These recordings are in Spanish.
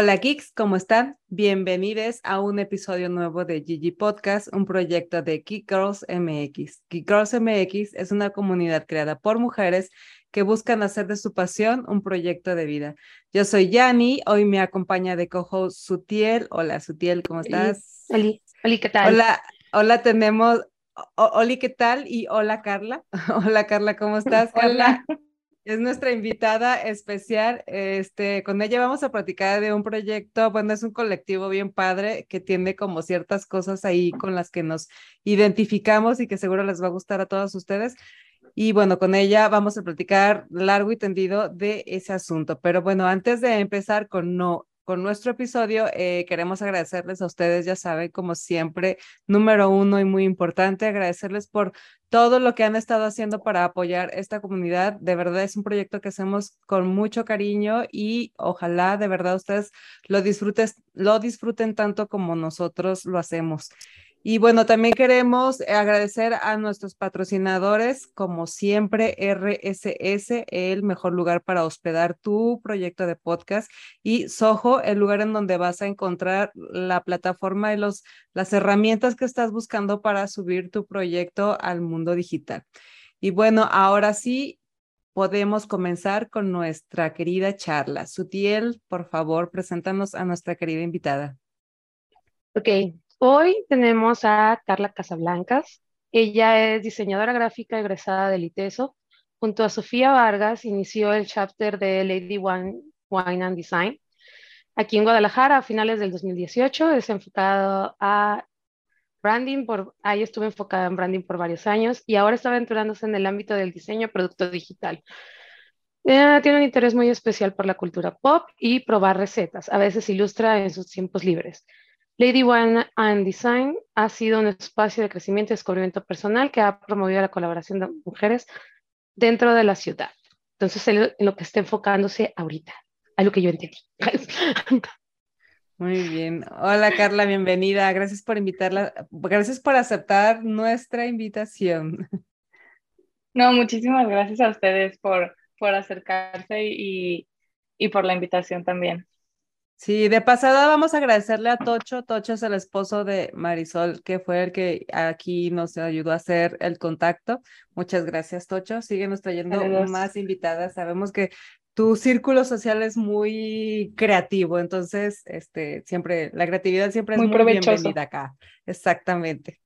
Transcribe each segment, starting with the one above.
Hola geeks, ¿cómo están? Bienvenidos a un episodio nuevo de Gigi Podcast, un proyecto de Geek Girls MX. Geek Girls MX es una comunidad creada por mujeres que buscan hacer de su pasión un proyecto de vida. Yo soy Yani, hoy me acompaña de cojo Sutiel. Hola Sutiel, ¿cómo estás? Hola, hola, ¿qué tal? Hola, hola, tenemos, hola, ¿qué tal? Y hola Carla. Hola Carla, ¿cómo estás? Carla es nuestra invitada especial. Este, con ella vamos a platicar de un proyecto, bueno, es un colectivo bien padre que tiene como ciertas cosas ahí con las que nos identificamos y que seguro les va a gustar a todos ustedes. Y bueno, con ella vamos a platicar largo y tendido de ese asunto. Pero bueno, antes de empezar con no con nuestro episodio. Eh, queremos agradecerles a ustedes, ya saben, como siempre, número uno y muy importante, agradecerles por todo lo que han estado haciendo para apoyar esta comunidad. De verdad es un proyecto que hacemos con mucho cariño y ojalá de verdad ustedes lo disfruten, lo disfruten tanto como nosotros lo hacemos. Y bueno, también queremos agradecer a nuestros patrocinadores, como siempre, RSS, el mejor lugar para hospedar tu proyecto de podcast, y Soho, el lugar en donde vas a encontrar la plataforma y los, las herramientas que estás buscando para subir tu proyecto al mundo digital. Y bueno, ahora sí, podemos comenzar con nuestra querida charla. Sutiel, por favor, preséntanos a nuestra querida invitada. Ok, Hoy tenemos a Carla Casablancas. Ella es diseñadora gráfica egresada del ITESO. Junto a Sofía Vargas inició el chapter de Lady Wine and Design. Aquí en Guadalajara, a finales del 2018, es enfocado a branding, por, ahí estuve enfocada en branding por varios años y ahora está aventurándose en el ámbito del diseño producto digital. Eh, tiene un interés muy especial por la cultura pop y probar recetas. A veces ilustra en sus tiempos libres. Lady One and Design ha sido un espacio de crecimiento y descubrimiento personal que ha promovido la colaboración de mujeres dentro de la ciudad. Entonces, en lo que está enfocándose ahorita, a lo que yo entendí. Muy bien. Hola Carla, bienvenida. Gracias por invitarla. Gracias por aceptar nuestra invitación. No, muchísimas gracias a ustedes por, por acercarse y, y por la invitación también. Sí, de pasada vamos a agradecerle a Tocho. Tocho es el esposo de Marisol, que fue el que aquí nos ayudó a hacer el contacto. Muchas gracias, Tocho. Síguenos trayendo más invitadas. Sabemos que tu círculo social es muy creativo, entonces, este, siempre, la creatividad siempre es muy, muy bienvenida acá. Exactamente.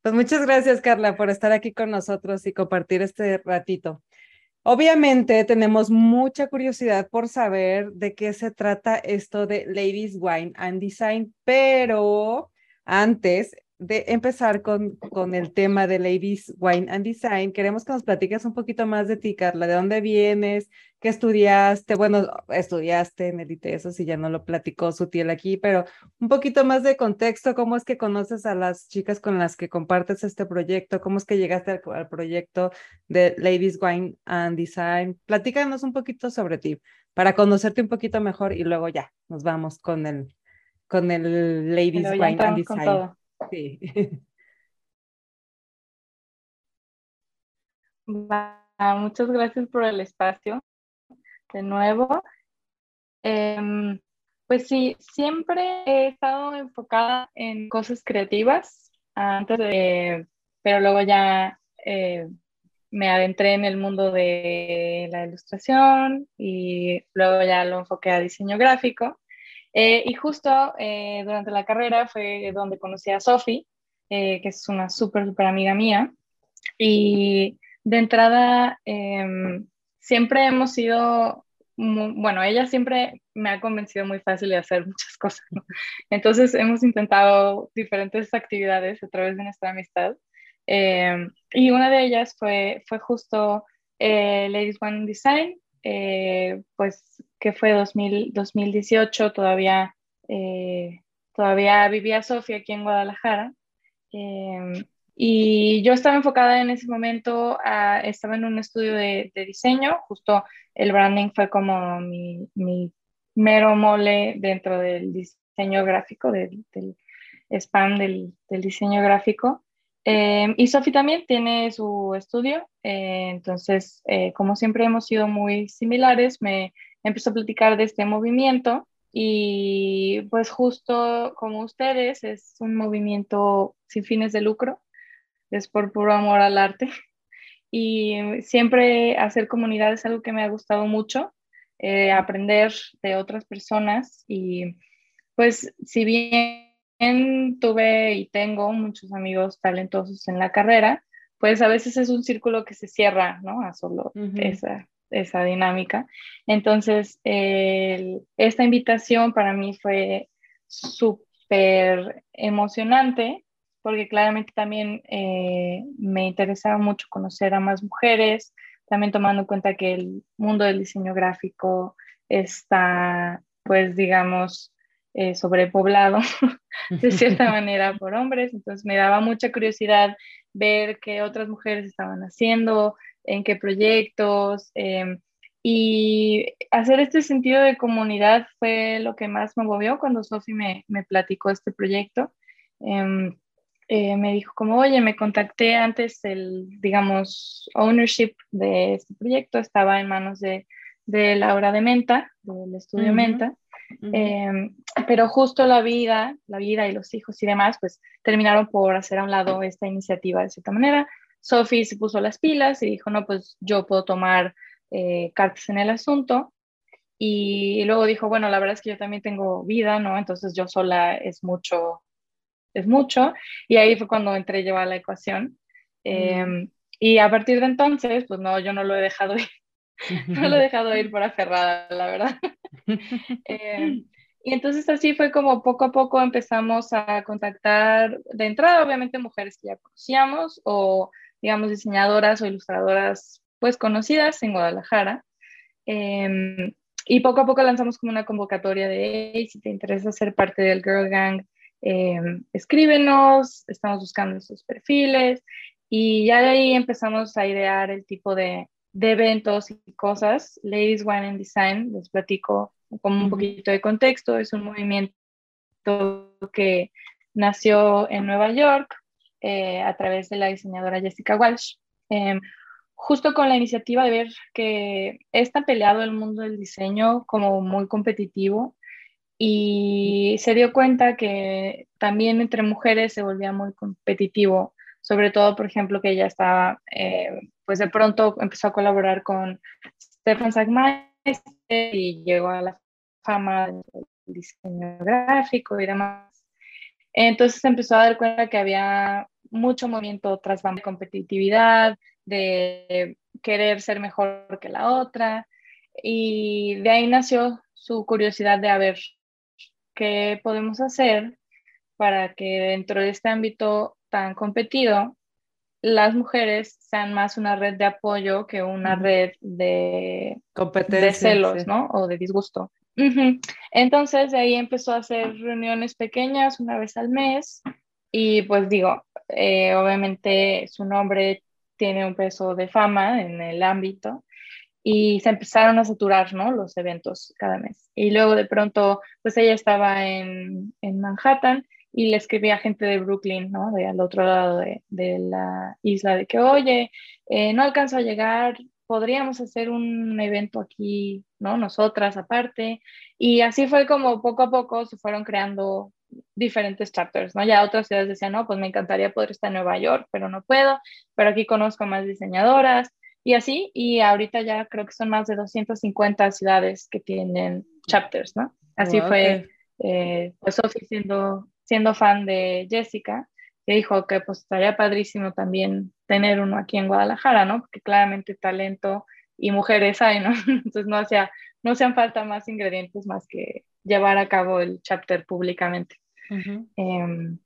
Pues muchas gracias, Carla, por estar aquí con nosotros y compartir este ratito. Obviamente tenemos mucha curiosidad por saber de qué se trata esto de Ladies Wine and Design, pero antes de empezar con, con el tema de Ladies Wine and Design, queremos que nos platiques un poquito más de ti, Carla, de dónde vienes, qué estudiaste, bueno, estudiaste en el ITESO, si ya no lo platicó Sutiel aquí, pero un poquito más de contexto, cómo es que conoces a las chicas con las que compartes este proyecto, cómo es que llegaste al, al proyecto de Ladies Wine and Design. Platícanos un poquito sobre ti, para conocerte un poquito mejor y luego ya nos vamos con el, con el Ladies Wine and Design. Sí. muchas gracias por el espacio de nuevo. Em, pues sí, siempre he estado enfocada en cosas creativas antes pero luego ya eh, me adentré en el mundo de la ilustración y luego ya lo enfoqué a diseño gráfico. Eh, y justo eh, durante la carrera fue donde conocí a Sofi, que es una súper, súper amiga mía. Y de entrada, em, siempre hemos sido, bueno, ella siempre me ha convencido muy fácil de hacer muchas cosas. Entonces hemos intentado diferentes actividades a través de nuestra amistad. Em, y una de ellas fue, fue justo Ladies One Design, pues que fue 2000, 2018, todavía, eh, todavía vivía Sofía aquí en Guadalajara. Y yo estaba enfocada en ese momento, estaba en un estudio de, diseño, justo el branding fue como mi, mi, mero mole dentro del diseño gráfico, del, del spam del, del diseño gráfico. Em, y Sofi también tiene su estudio, eh, entonces, eh, como siempre hemos sido muy similares, me, empezó a platicar de este movimiento y pues justo como ustedes, es un movimiento sin fines de lucro, es por puro amor al arte. Y siempre hacer comunidad es algo que me ha gustado mucho, eh, aprender de otras personas y pues si bien tuve y tengo muchos amigos talentosos en la carrera, pues a veces es un círculo que se cierra, ¿no? A solo esa, esa dinámica. Entonces, esta invitación para mí fue súper emocionante porque claramente también eh, me interesaba mucho conocer a más mujeres, también tomando en cuenta que el mundo del diseño gráfico está, pues digamos, eh, sobrepoblado de cierta manera por hombres, entonces me daba mucha curiosidad ver qué otras mujeres estaban haciendo, en qué proyectos. Em, y hacer este sentido de comunidad fue lo que más me movió cuando Sofi me, me, platicó este proyecto. Em, eh, me dijo como, oye, me contacté antes, el, digamos, ownership de este proyecto estaba en manos de, de Laura de Menta, del estudio Menta, em, pero justo la vida, la vida y los hijos y demás, pues terminaron por hacer a un lado esta iniciativa de cierta manera. Sophie se puso las pilas y dijo, no, pues yo puedo tomar eh, cartas en el asunto. Y luego dijo, bueno, la verdad es que yo también tengo vida, ¿no? Entonces yo sola es mucho, es mucho. Y ahí fue cuando entré yo a la ecuación. Em, y a partir de entonces, pues no, yo no lo he dejado ir. no lo he dejado ir por aferrada, la verdad. Em, y entonces así fue como poco a poco empezamos a contactar de entrada, obviamente, mujeres que ya conocíamos o digamos, diseñadoras o ilustradoras pues conocidas en Guadalajara. Em, y poco a poco lanzamos como una convocatoria de, hey, si te interesa ser parte del Girl Gang, em, escríbenos, estamos buscando esos perfiles. Y ya de ahí empezamos a idear el tipo de, de eventos y cosas. Ladies Wine and Design, les platico como un poquito de contexto, es un movimiento que nació en Nueva York eh, a través de la diseñadora Jessica Walsh, em, justo con la iniciativa de ver que está peleado el mundo del diseño como muy competitivo y se dio cuenta que también entre mujeres se volvía muy competitivo, sobre todo, por ejemplo, que ella estaba, eh, pues de pronto empezó a colaborar con Stefan Sagmeister y llegó a la fama del diseño gráfico y demás. Entonces empezó a dar cuenta que había mucho movimiento tras de competitividad, de querer ser mejor que la otra. Y de ahí nació su curiosidad de a ver qué podemos hacer para que dentro de este ámbito tan competido las mujeres sean más una red de apoyo que una red de, de celos, ¿no? O de disgusto. Entonces de ahí empezó a hacer reuniones pequeñas una vez al mes y pues digo, eh, obviamente su nombre tiene un peso de fama en el ámbito y se empezaron a saturar, ¿no? Los eventos cada mes. Y luego de pronto, pues ella estaba en, en Manhattan y le escribía a gente de Brooklyn, ¿no? De al otro lado de, de la isla, de que, oye, eh, no alcanzo a llegar, podríamos hacer un evento aquí, ¿no? Nosotras aparte. Y así fue como poco a poco se fueron creando diferentes chapters, ¿no? Ya otras ciudades decían, no, pues me encantaría poder estar en Nueva York, pero no puedo, pero aquí conozco más diseñadoras y así, y ahorita ya creo que son más de 250 ciudades que tienen chapters, ¿no? Así fue, eh, pues Sophie siendo, siendo fan de Jessica, que dijo que pues estaría padrísimo también tener uno aquí en Guadalajara, ¿no? Porque claramente talento y mujeres hay, ¿no? Entonces no, hacía, no hacían falta más ingredientes más que llevar a cabo el chapter públicamente. Em,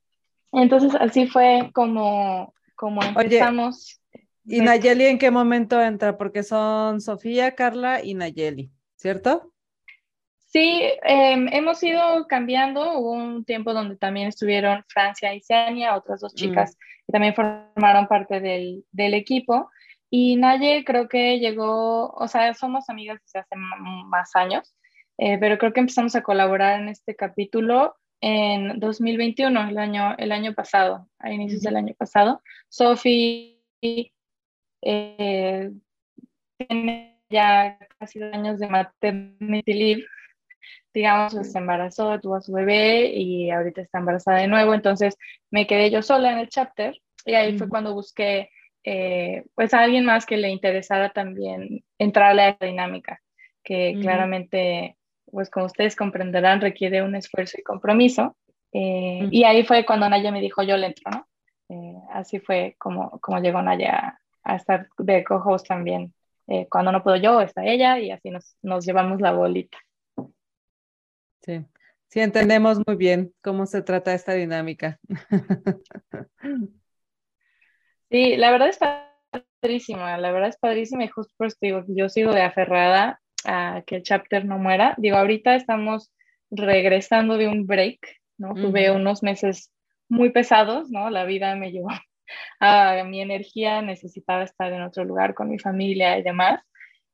entonces así fue como, como empezamos. ¿Y Nayeli en qué momento entra? Porque son Sofía, Carla y Nayeli, ¿cierto? Sí, em, hemos ido cambiando. Hubo un tiempo donde también estuvieron Francia y Senia, otras dos mm. chicas que también formaron parte del, del, equipo. Y Naye creo que llegó, o sea, somos amigas desde hace más años, eh, pero creo que empezamos a colaborar en este capítulo en 2021, el año, el año pasado, a inicios del año pasado. Sophie eh, tiene ya casi dos años de maternity leave digamos, se embarazó, tuvo a su bebé y ahorita está embarazada de nuevo, entonces me quedé yo sola en el chapter y ahí fue cuando busqué eh, pues a alguien más que le interesara también entrar a la dinámica, que claramente, pues como ustedes comprenderán, requiere un esfuerzo y compromiso. Eh, y ahí fue cuando Naya me dijo, yo le entro, ¿no? Eh, así fue como, como llegó Naya a, estar de co-host también. cuando no puedo yo, está ella y así nos, nos llevamos la bolita. Sí, sí, entendemos muy bien cómo se trata esta dinámica. Sí, la verdad es padrísima, la verdad es padrísima y justo por eso digo que yo sigo de aferrada a que el chapter no muera. Digo, ahorita estamos regresando de un break, ¿no? Tuve unos meses muy pesados, ¿no? La vida me llevó a mi energía, necesitaba estar en otro lugar con mi familia y demás.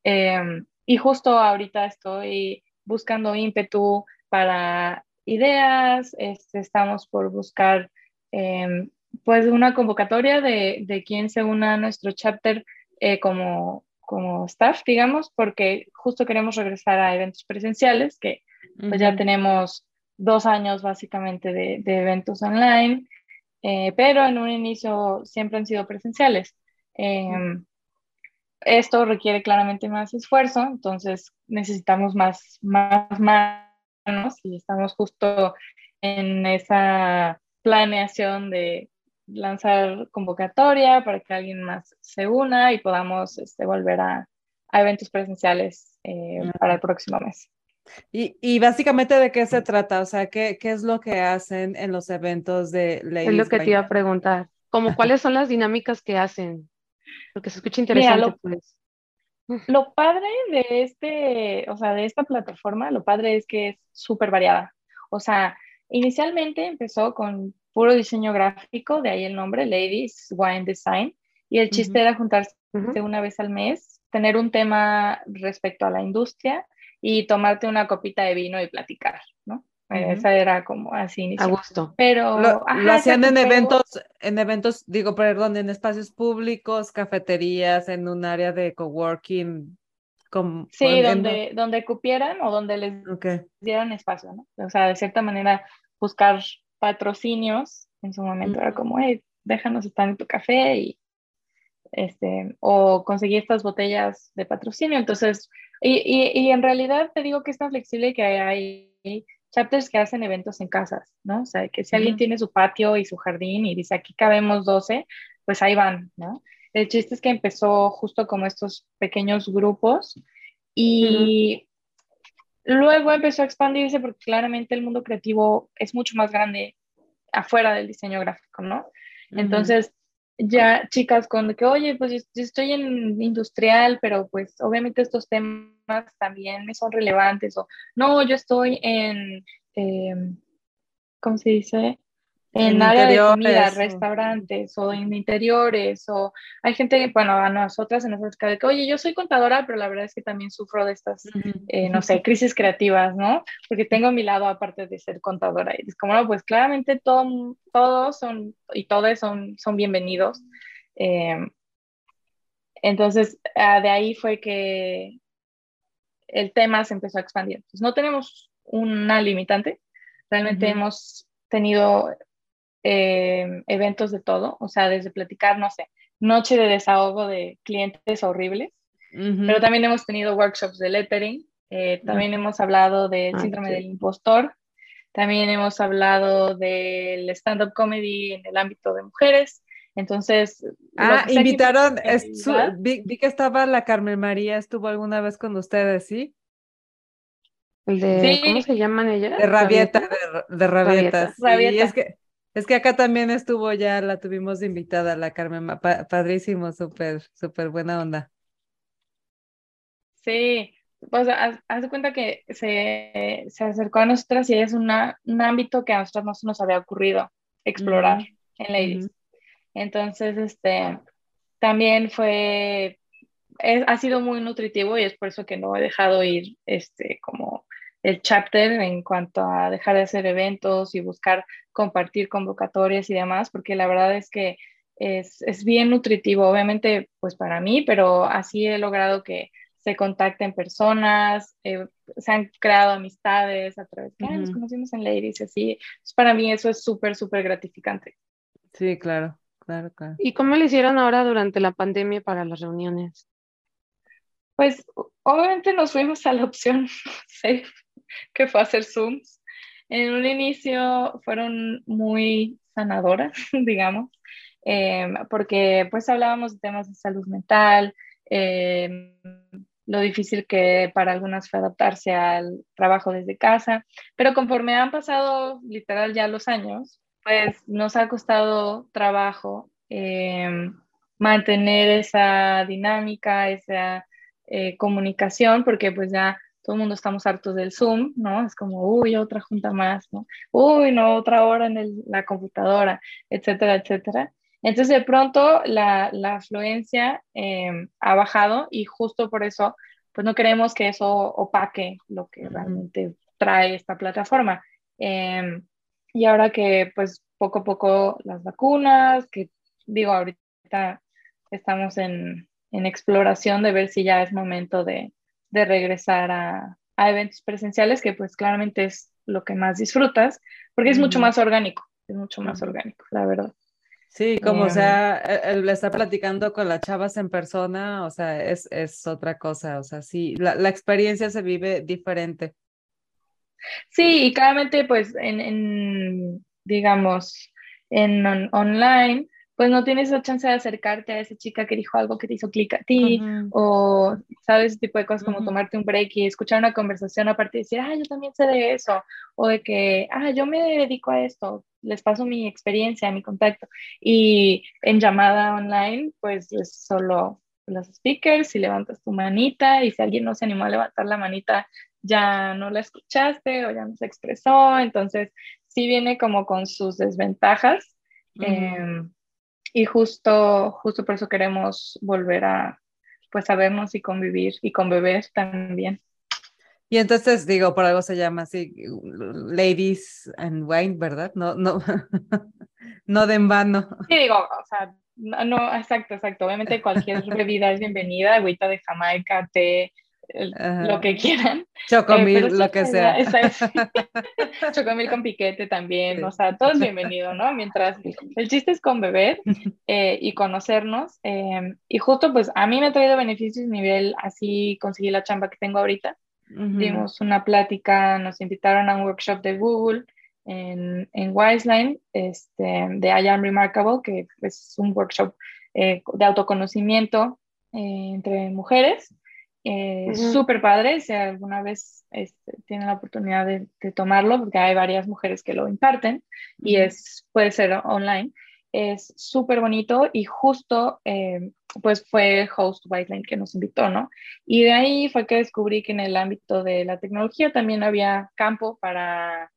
Em, y justo ahorita estoy buscando ímpetu para ideas, este, estamos por buscar em, pues una convocatoria de, de quien se una a nuestro chapter eh, como, como staff, digamos, porque justo queremos regresar a eventos presenciales, que pues ya tenemos dos años básicamente de, de eventos online, eh, pero en un inicio siempre han sido presenciales. Em, esto requiere claramente más esfuerzo, entonces necesitamos más, más manos y estamos justo en esa planeación de lanzar convocatoria para que alguien más se una y podamos este, volver a, eventos presenciales eh, para el próximo mes. Y, y, básicamente de qué se trata, o sea, ¿qué, qué es lo que hacen en los eventos de Ladies Es lo que te iba a preguntar, como cuáles son las dinámicas que hacen, porque se escucha interesante. lo, pues. lo padre de este, o sea, de esta plataforma, lo padre es que es súper variada. O sea, inicialmente empezó con puro diseño gráfico, de ahí el nombre, Ladies Wine Design. Y el chiste era juntarse una vez al mes, tener un tema respecto a la industria y tomarte una copita de vino y platicar, ¿no? Esa era como así A gusto. Pero lo, hacían en eventos, en eventos, digo, perdón, en espacios públicos, cafeterías, en un área de coworking. sí, donde, donde cupieran o donde les dieran espacio, ¿no? O sea, de cierta manera buscar patrocinios, en su momento era como, hey, déjanos estar en tu café y este, o conseguí estas botellas de patrocinio. Entonces, y, y, en realidad te digo que es tan flexible que hay, chapters que hacen eventos en casas, ¿no? O sea, que si alguien tiene su patio y su jardín y dice aquí cabemos 12, pues ahí van, ¿no? El chiste es que empezó justo como estos pequeños grupos y Luego empezó a expandirse porque claramente el mundo creativo es mucho más grande afuera del diseño gráfico, ¿no? Entonces, ya chicas con que, oye, pues yo, estoy en industrial, pero pues obviamente estos temas también me son relevantes, o no, yo estoy en, em, ¿cómo se dice? En, área de comida, restaurantes o en interiores, o hay gente, bueno, a nosotras en nuestra de que, oye, yo soy contadora, pero la verdad es que también sufro de estas, eh, no sé, crisis creativas, ¿no? Porque tengo mi lado aparte de ser contadora. Y es como, no, pues claramente todo, todos son, y todos son, son bienvenidos. Em, entonces, ah, de ahí fue que el tema se empezó a expandir. Entonces, no tenemos una limitante, realmente hemos tenido eh, eventos de todo, o sea, desde platicar, no sé, noche de desahogo de clientes horribles, pero también hemos tenido workshops de lettering, eh, también hemos hablado del ah, síndrome del impostor, también hemos hablado del stand-up comedy en el ámbito de mujeres. Entonces, ah, invitaron, vi, que estaba la Carmen María, estuvo alguna vez con ustedes, ¿sí? de, ¿cómo se llaman ellas? De Rabieta, de, Rabietas. es que es que acá también estuvo ya, la tuvimos invitada, la Carmen, padrísimo, súper, súper buena onda. Sí, pues haz, de cuenta que se, se, acercó a nosotras y es una, un ámbito que a nosotros no se nos había ocurrido explorar en Ladies. Entonces, este, también fue, ha sido muy nutritivo y es por eso que no he dejado ir, este, como el chapter en cuanto a dejar de hacer eventos y buscar compartir convocatorias y demás, porque la verdad es que es, es bien nutritivo, obviamente, pues para mí, pero así he logrado que se contacten personas, eh, se han creado amistades a través de, nos conocimos en Ladies y así. para mí eso es súper, súper gratificante. Sí, claro, claro, claro. ¿Y cómo le hicieron ahora durante la pandemia para las reuniones? Pues obviamente nos fuimos a la opción safe, que fue hacer Zooms. En un inicio fueron muy sanadoras, digamos, em, porque pues hablábamos de temas de salud mental, em, lo difícil que para algunas fue adaptarse al trabajo desde casa, pero conforme han pasado literal ya los años, pues nos ha costado trabajo em, mantener esa dinámica, esa eh, comunicación, porque pues ya todo el mundo estamos hartos del Zoom, ¿no? Es como, uy, otra junta más, ¿no? Uy, no, otra hora en la computadora, etcétera, etcétera. Entonces, de pronto, la, la afluencia em, ha bajado y justo por eso, pues no queremos que eso opaque lo que realmente trae esta plataforma. Em, y ahora que, pues, poco a poco las vacunas, que digo, ahorita estamos en, en exploración de ver si ya es momento de, de regresar a, a, eventos presenciales, que pues claramente es lo que más disfrutas, porque es mucho más orgánico, es mucho más orgánico, la verdad. Sí, como o sea, el, estar platicando con las chavas en persona, o sea, es, es otra cosa, o sea, sí, la, la experiencia se vive diferente. Sí, y claramente pues en, en digamos, en online, pues no tienes esa chance de acercarte a esa chica que dijo algo que te hizo clic a ti, o sabes, ese tipo de cosas como tomarte un break y escuchar una conversación aparte de decir, ah, yo también sé de eso, o de que, ah, yo me dedico a esto, les paso mi experiencia, mi contacto. Y en llamada online, pues es solo los speakers y levantas tu manita y si alguien no se animó a levantar la manita, ya no la escuchaste o ya no se expresó. Entonces, sí viene como con sus desventajas. Em, y justo, justo por eso queremos volver a, pues, a vernos y convivir y con bebés también. Y entonces digo, por algo se llama así, Ladies and Wine, ¿verdad? No, no, no de en vano. Sí, digo, o sea, no, exacto, exacto. Obviamente cualquier bebida es bienvenida, agüita de Jamaica, té, lo que quieran. Chocomil, eh, lo que sea. Chocomil con piquete también, o sea, todo es bienvenido, ¿no? Mientras el chiste es con beber eh, y conocernos. Em, y justo pues a mí me ha traído beneficios nivel, así conseguí la chamba que tengo ahorita. Dimos una plática, nos invitaron a un workshop de Google en, en Wiseline, este, de I Am Remarkable, que es un workshop eh, de autoconocimiento eh, entre mujeres. Eh, Súper padre, si alguna vez este, tienen la oportunidad de, de, tomarlo, porque hay varias mujeres que lo imparten y es, puede ser online es súper bonito y justo eh, pues fue host Whiteline que nos invitó, ¿no? Y de ahí fue que descubrí que en el ámbito de la tecnología también había campo para,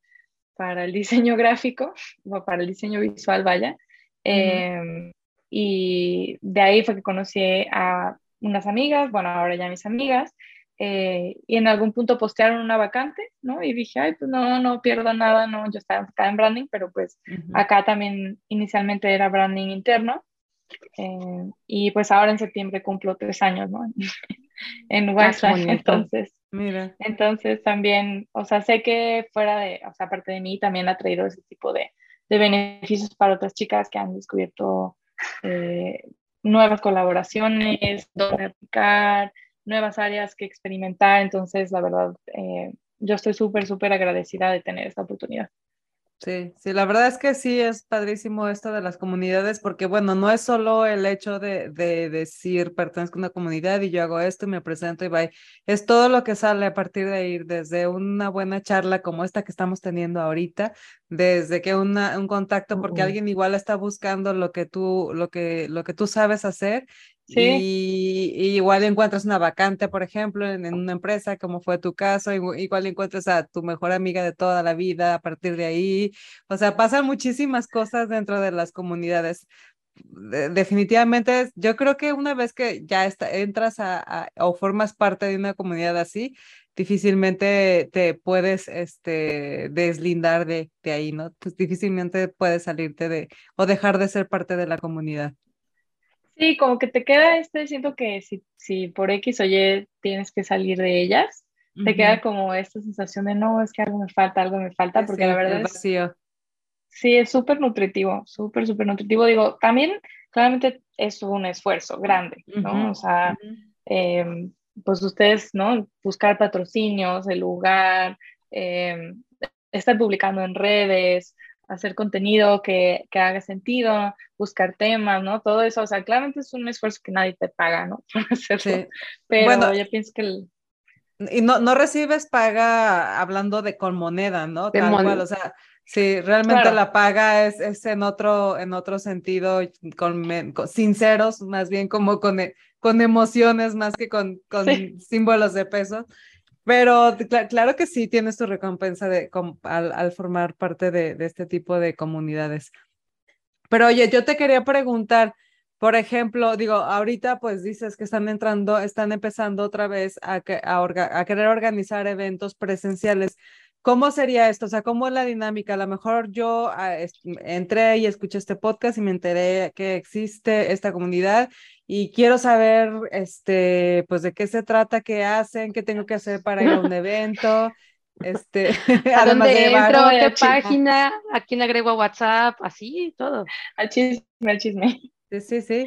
para el diseño gráfico o para el diseño visual, vaya. Em, y de ahí fue que conocí a unas amigas, bueno, ahora ya mis amigas, eh, y en algún punto postearon una vacante, ¿no? Y dije, ay, pues no, no pierdo nada, no, yo estaba acá en branding, pero pues acá también inicialmente era branding interno. Eh, y pues ahora en septiembre cumplo tres años, ¿no? en WhatsApp, entonces. Mira. Entonces también, o sea, sé que fuera de, o sea, aparte de mí, también ha traído ese tipo de, de beneficios para otras chicas que han descubierto eh, nuevas colaboraciones, donde aplicar, nuevas áreas que experimentar. Entonces, la verdad, eh, yo estoy súper, súper agradecida de tener esta oportunidad. Sí, sí, la verdad es que sí es padrísimo esto de las comunidades, porque bueno, no es solo el hecho de, de decir pertenezco a una comunidad y yo hago esto y me presento y bye, es todo lo que sale a partir de ir, desde una buena charla como esta que estamos teniendo ahorita, desde que una, un contacto, porque alguien igual está buscando lo que tú, lo que, lo que tú sabes hacer y, igual encuentras una vacante, por ejemplo, en, una empresa, como fue tu caso, igual encuentras a tu mejor amiga de toda la vida a partir de ahí. O sea, pasan muchísimas cosas dentro de las comunidades. definitivamente, yo creo que una vez que ya está, entras a, o formas parte de una comunidad así, difícilmente te puedes este, deslindar de, de ahí, ¿no? Pues difícilmente puedes salirte de o dejar de ser parte de la comunidad. Sí, como que te queda este, siento que si, si por X o Y tienes que salir de ellas, te queda como esta sensación de no, es que algo me falta, algo me falta, porque la verdad es... Sí, es súper nutritivo, súper, súper nutritivo. Digo, también claramente es un esfuerzo grande, ¿no? O sea, em, pues ustedes, ¿no? Buscar patrocinios, el lugar, em, estar publicando en redes, hacer contenido que, que, haga sentido, buscar temas, ¿no? Todo eso, o sea, claramente es un esfuerzo que nadie te paga, ¿no? hacerlo. Pero bueno, yo pienso que... El... Y no, no recibes paga hablando de con moneda, ¿no? Tal cual, o sea, sí, realmente la paga es, es, en, otro, en otro sentido, con, sinceros, más bien como con, con emociones más que con, con símbolos de peso. Pero claro que sí tienes tu recompensa de, al, al, formar parte de, de, este tipo de comunidades. Pero oye, yo te quería preguntar, por ejemplo, digo, ahorita pues dices que están entrando, están empezando otra vez a, a, a querer organizar eventos presenciales. ¿Cómo sería esto? O sea, ¿cómo es la dinámica? A lo mejor yo ah, entré y escuché este podcast y me enteré que existe esta comunidad y quiero saber, este, pues, de qué se trata, qué hacen, qué tengo que hacer para ir a un evento. Este, ¿A dónde entro? ¿Qué página? ¿A quién agrego a WhatsApp? Así, todo. Al chisme, al chisme. Sí, sí, sí.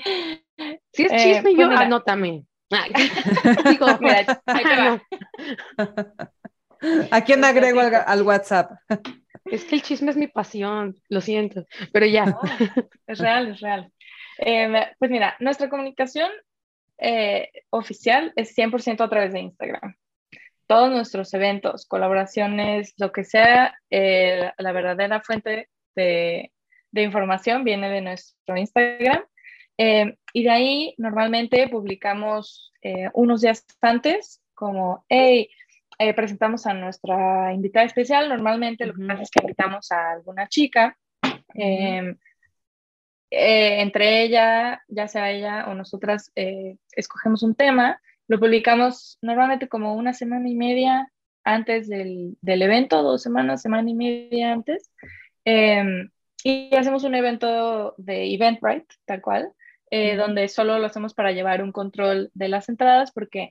Si es chisme, eh, yo, pues anótame. Digo, mira, ahí te va. ¿A quién agrego al, WhatsApp? Es que el chisme es mi pasión, lo siento, pero ya. es real, es real. Em, pues mira, nuestra comunicación eh, oficial es 100% a través de Instagram. Todos nuestros eventos, colaboraciones, lo que sea, eh, la verdadera fuente de, información viene de nuestro Instagram. Em, y de ahí normalmente publicamos eh, unos días antes como, hey, eh, presentamos a nuestra invitada especial. Normalmente lo que pasa es que invitamos a alguna chica. Em, eh, entre ella, ya sea ella o nosotras, eh, escogemos un tema, lo publicamos normalmente como una semana y media antes del, del evento, dos semanas, semana y media antes. Em, y hacemos un evento de Eventbrite, tal cual, donde solo lo hacemos para llevar un control de las entradas, porque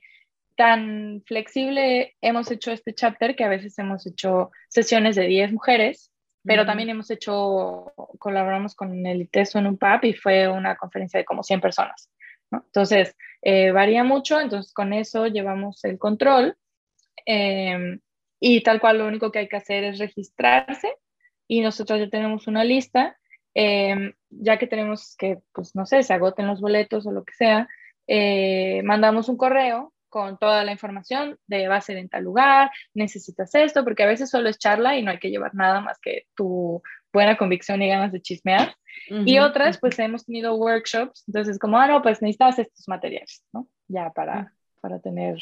tan flexible hemos hecho este chapter que a veces hemos hecho sesiones de 10 mujeres, pero también hemos hecho, colaboramos con el ITESO en un pub y fue una conferencia de como 100 personas. Entonces, eh, varía mucho, entonces con eso llevamos el control em, y tal cual lo único que hay que hacer es registrarse y nosotros ya tenemos una lista, em, ya que tenemos que, pues no sé, se agoten los boletos o lo que sea, eh, mandamos un correo con toda la información de va a ser en tal lugar, necesitas esto, porque a veces solo es charla y no hay que llevar nada más que tu buena convicción y ganas de chismear. y otras, pues hemos tenido workshops, entonces como, ah, no, pues necesitas estos materiales, ¿no? Ya para, para tener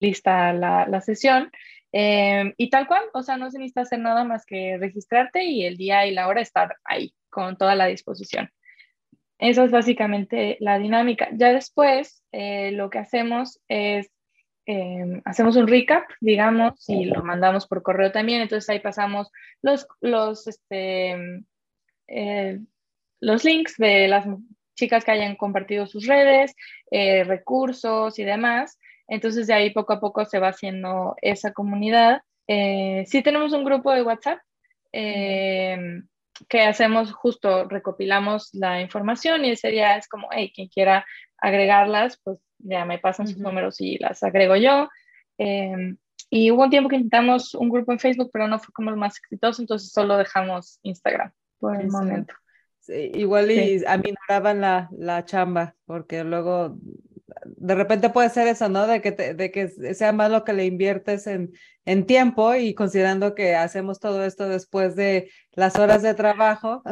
lista la, la sesión. Em, y tal cual, o sea, no se necesita hacer nada más que registrarte y el día y la hora estar ahí con toda la disposición. Esa es básicamente la dinámica. Ya después eh, lo que hacemos es, em, hacemos un recap, digamos, y lo mandamos por correo también. Entonces ahí pasamos los, los, este, eh, los links de las chicas que hayan compartido sus redes, eh, recursos y demás. Entonces de ahí poco a poco se va haciendo esa comunidad. sí tenemos un grupo de WhatsApp que hacemos justo, recopilamos la información y ese día es como, hey, quien quiera agregarlas, pues ya me pasan sus números y las agrego yo. Em, y hubo un tiempo que intentamos un grupo en Facebook, pero no fue como el más exitoso, entonces solo dejamos Instagram por el momento. Sí, igual y sí. aminoraban la, la chamba, porque luego de repente puede ser eso, ¿no? De que, de que sea más lo que le inviertes en, en tiempo y considerando que hacemos todo esto después de las horas de trabajo.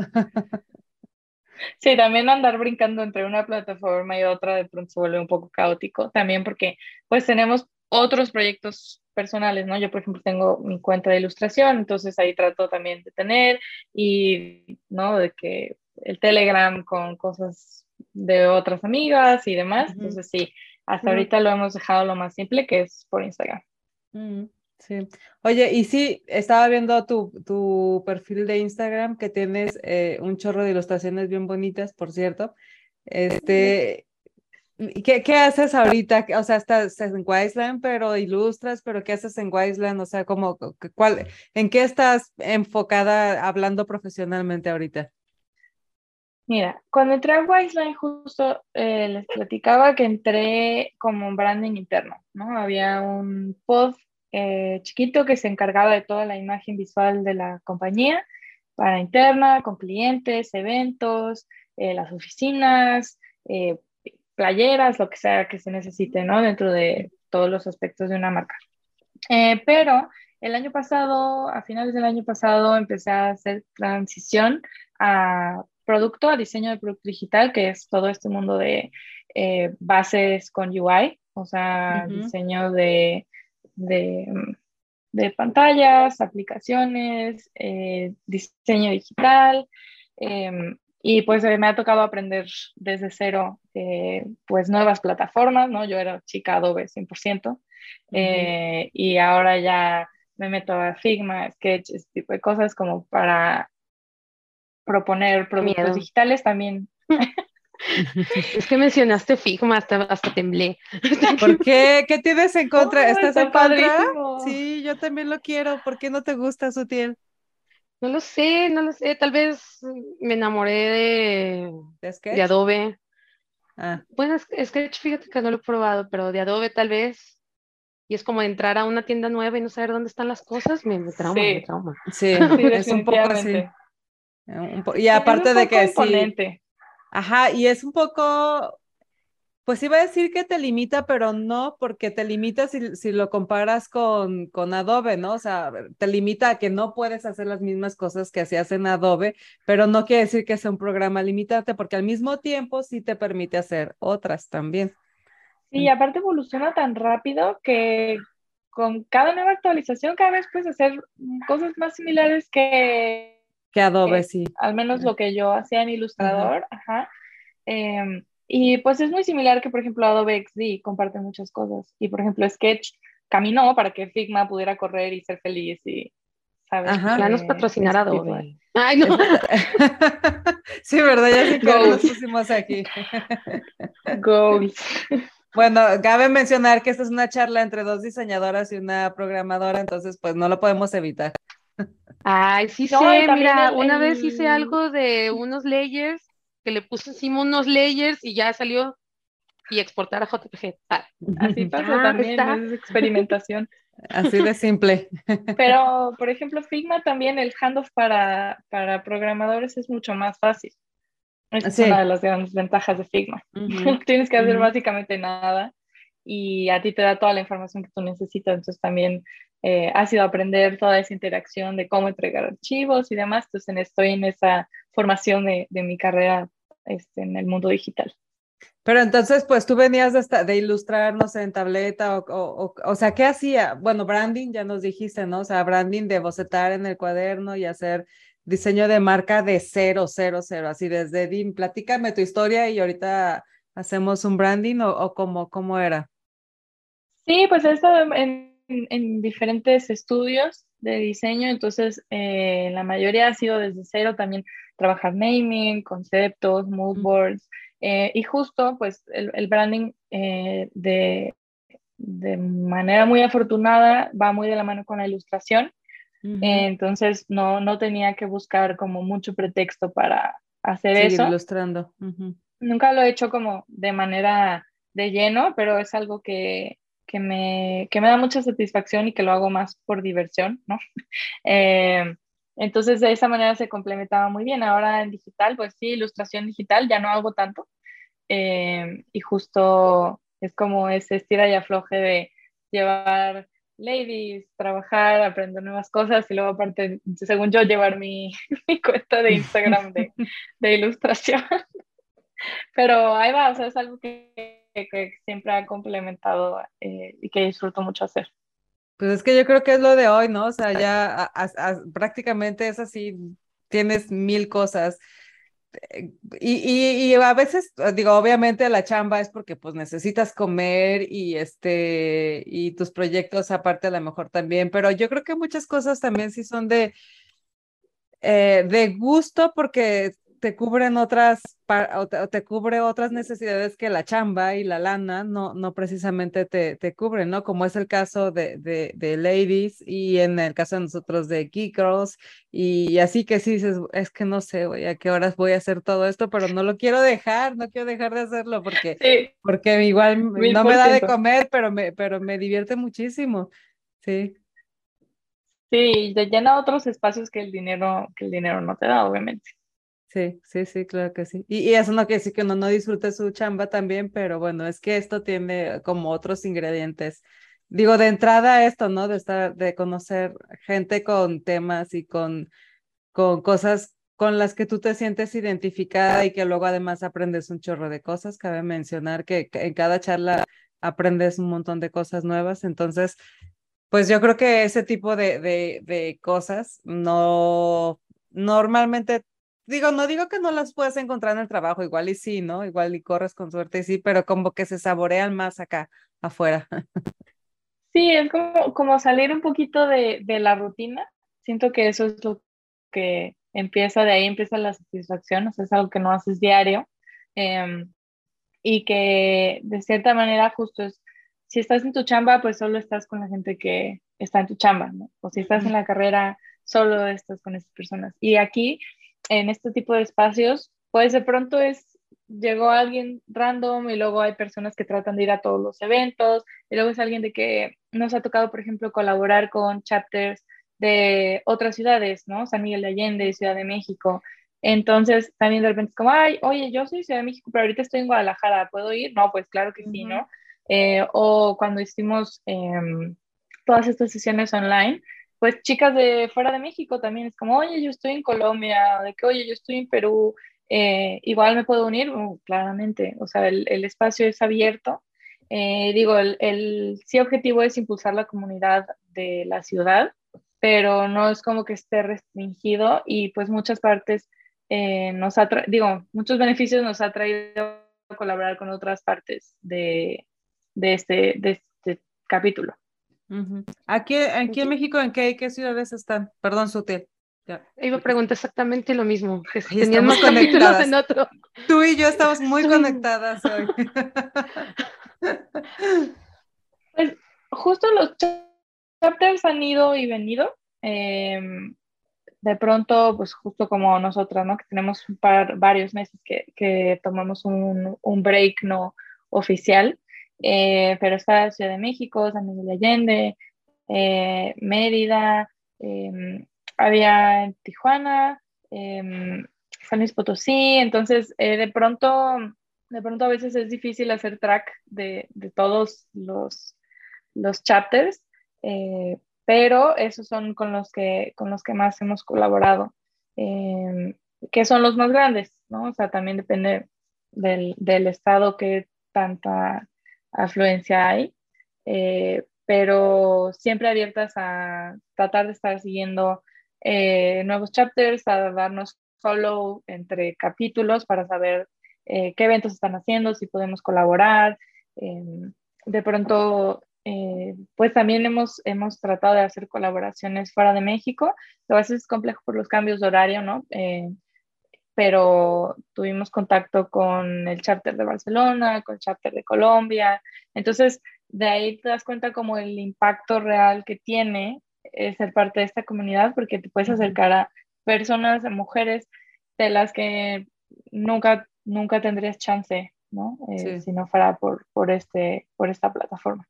Sí, también andar brincando entre una plataforma y otra de pronto se vuelve un poco caótico, también porque pues tenemos otros proyectos personales, ¿no? Yo, por ejemplo, tengo mi cuenta de ilustración, entonces ahí trato también de tener y, ¿no? De que el Telegram con cosas de otras amigas y demás. Entonces sí, hasta ahorita lo hemos dejado lo más simple que es por Instagram. Mm, sí. Oye, y sí, estaba viendo tu, tu perfil de Instagram que tienes eh, un chorro de ilustraciones bien bonitas, por cierto. Este, ¿qué, ¿qué, haces ahorita? O sea, estás en Wiseland, pero ilustras, pero ¿qué haces en Wiseland? O sea, como, ¿cuál, ¿en qué estás enfocada hablando profesionalmente ahorita? Mira, cuando entré a Wiseline justo eh, les platicaba que entré como un branding interno, ¿no? Había un pod eh, chiquito que se encargaba de toda la imagen visual de la compañía para interna, con clientes, eventos, eh, las oficinas, playeras, lo que sea que se necesite, ¿no? Dentro de todos los aspectos de una marca. pero el año pasado, a finales del año pasado, empecé a hacer transición a producto a diseño de producto digital, que es todo este mundo de eh, bases con UI, o sea, diseño de, de, pantallas, aplicaciones, eh, diseño digital. Em, y pues me ha tocado aprender desde cero eh, pues nuevas plataformas, ¿no? Yo era chica Adobe 100%, y ahora ya me meto a Figma, Sketch, este tipo de cosas como para proponer productos digitales también. Es que mencionaste Figma, hasta, hasta temblé. ¿Por qué? ¿Qué tienes en contra? ¿Estás en contra? Sí, yo también lo quiero. ¿Por qué no te gusta Sutil? No lo sé, no lo sé. Tal vez me enamoré de, ¿De, Adobe. Ah. Bueno, Sketch, fíjate que no lo he probado, pero de Adobe tal vez. Y es como entrar a una tienda nueva y no saber dónde están las cosas, me, trauma, sí. me trauma. Sí, es un poco así. Y aparte de que sí. Ajá, y es un poco, pues iba a decir que te limita, pero no, porque te limita si, si, lo comparas con, con Adobe, ¿no? O sea, te limita a que no puedes hacer las mismas cosas que hacías en Adobe, pero no quiere decir que sea un programa limitante, porque al mismo tiempo sí te permite hacer otras también. Sí, y aparte evoluciona tan rápido que con cada nueva actualización cada vez puedes hacer cosas más similares que que Adobe, eh, sí. Al menos lo que yo hacía en Ilustrador, ajá. Em, y pues es muy similar que, por ejemplo, Adobe XD comparte muchas cosas. Y, por ejemplo, Sketch caminó para que Figma pudiera correr y ser feliz y, ¿sabes? Ajá. Ya nos patrocinar Adobe. Ay, no. sí, ¿verdad? Ya sí que nos pusimos aquí. Goals. Bueno, cabe mencionar que esta es una charla entre dos diseñadoras y una programadora, entonces pues no lo podemos evitar. Ay, sí sé, mira, una vez hice algo de unos layers, que le puse encima unos layers y ya salió y exportar a JPG. Ah. Así pasa ah, también, es experimentación. Así de simple. Pero, por ejemplo, Figma también, el handoff para, para programadores es mucho más fácil. es una de las grandes ventajas de Figma. No tienes que hacer básicamente nada y a ti te da toda la información que tú necesitas. Entonces también eh, ha sido aprender toda esa interacción de cómo entregar archivos y demás. Entonces estoy en esa formación de, de mi carrera este, en el mundo digital. Pero entonces, pues tú venías de, de ilustrarnos en tableta o, o, o, sea, ¿qué hacía? Bueno, branding, ya nos dijiste, ¿no? O sea, branding de bocetar en el cuaderno y hacer diseño de marca de cero, cero, cero, así desde DIM. Platícame tu historia y ahorita hacemos un branding o, o cómo, cómo era. Sí, pues he estado en, en diferentes estudios de diseño, entonces eh, la mayoría ha sido desde cero también trabajar naming, conceptos, mood boards, eh, y justo pues el, el branding eh, de, de, manera muy afortunada va muy de la mano con la ilustración, entonces no, no tenía que buscar como mucho pretexto para hacer Seguir eso. ilustrando. Nunca lo he hecho como de manera de lleno, pero es algo que, que me, que me da mucha satisfacción y que lo hago más por diversión, ¿no? Eh, entonces de esa manera se complementaba muy bien. Ahora en digital, pues sí, ilustración digital, ya no hago tanto. Eh, y justo es como ese estira y afloje de llevar ladies, trabajar, aprender nuevas cosas y luego aparte, según yo, llevar mi, mi cuenta de Instagram de, de ilustración. Pero ahí va, o sea, es algo que que, siempre ha complementado eh, y que disfruto mucho hacer. Pues es que yo creo que es lo de hoy, ¿no? O sea, ya prácticamente es así, tienes mil cosas. Eh, y, y, a veces, digo, obviamente la chamba es porque pues necesitas comer y este, y tus proyectos aparte a lo mejor también, pero yo creo que muchas cosas también sí son de, eh, de gusto porque te cubren otras, o te, cubre otras necesidades que la chamba y la lana no, no precisamente te, te cubren, ¿no? Como es el caso de, de, de Ladies y en el caso de nosotros de Geek Girls y, así que sí dices, es que no sé, güey, a qué horas voy a hacer todo esto, pero no lo quiero dejar, no quiero dejar de hacerlo porque, porque igual no me da de comer, pero me, pero me divierte muchísimo, sí. Sí, llena otros espacios que el dinero, que el dinero no te da, obviamente. Sí, sí, sí, claro que sí. Y, eso no quiere decir que uno no disfrute su chamba también, pero bueno, es que esto tiene como otros ingredientes. Digo, de entrada esto, ¿no? De estar, de conocer gente con temas y con, con cosas con las que tú te sientes identificada y que luego además aprendes un chorro de cosas. Cabe mencionar que en cada charla aprendes un montón de cosas nuevas. Entonces, pues yo creo que ese tipo de, de, de cosas no normalmente digo, no digo que no las puedas encontrar en el trabajo, igual y sí, ¿no? Igual y corres con suerte y sí, pero como que se saborean más acá afuera. Sí, es como, como salir un poquito de, de la rutina. Siento que eso es lo que empieza, de ahí empieza la satisfacción, o sea, es algo que no haces diario. Em, y que de cierta manera justo es si estás en tu chamba, pues solo estás con la gente que está en tu chamba, ¿no? O si estás en la carrera, solo estás con esas personas. Y aquí, en este tipo de espacios, pues de pronto es, llegó alguien random y luego hay personas que tratan de ir a todos los eventos y luego es alguien de que nos ha tocado, por ejemplo, colaborar con chapters de otras ciudades, ¿no? San Miguel de Allende, Ciudad de México. Entonces, también de repente es como, ay, oye, yo soy Ciudad de México, pero ahorita estoy en Guadalajara, ¿puedo ir? No, pues claro que sí, ¿no? Eh, o cuando hicimos em, todas estas sesiones online, pues chicas de fuera de México también es como, oye, yo estoy en Colombia, de que, oye, yo estoy en Perú, eh, igual me puedo unir, uh, claramente, o sea, el, el espacio es abierto. Eh, digo, el, el sí objetivo es impulsar la comunidad de la ciudad, pero no es como que esté restringido y pues muchas partes nos ha, digo, muchos beneficios nos ha traído colaborar con otras partes de, de este, de este capítulo. Aquí, aquí en México, ¿en qué, qué ciudades están? Perdón, Sutil. Ya. Iba a preguntar exactamente lo mismo. Que teníamos conectadas. En otro. Tú y yo estamos muy conectadas hoy. pues justo los chapters han ido y venido. Em, de pronto, pues justo como nosotras, ¿no? Que tenemos un par, varios meses que, que tomamos un, un break no oficial. Eh, pero está Ciudad de México, San Miguel de Allende, eh, Mérida, em, había Tijuana, em, San Luis Potosí, entonces eh, de pronto, de pronto a veces es difícil hacer track de, de todos los, los chapters, pero esos son con los que, con los que más hemos colaborado, em, que son los más grandes, ¿no? O sea, también depende del, del estado que tanta afluencia hay, eh, pero siempre abiertas a tratar de estar siguiendo eh, nuevos chapters, a darnos follow entre capítulos para saber eh, qué eventos están haciendo, si podemos colaborar. Em, de pronto, pues también hemos, hemos tratado de hacer colaboraciones fuera de México, a veces es complejo por los cambios de horario, ¿no? Pero tuvimos contacto con el chapter de Barcelona, con el chapter de Colombia. Entonces, de ahí te das cuenta como el impacto real que tiene ser parte de esta comunidad, porque te puedes acercar a personas, a mujeres de las que nunca, nunca tendrías chance, ¿no? Eh, si no fuera por, por, este, por esta plataforma.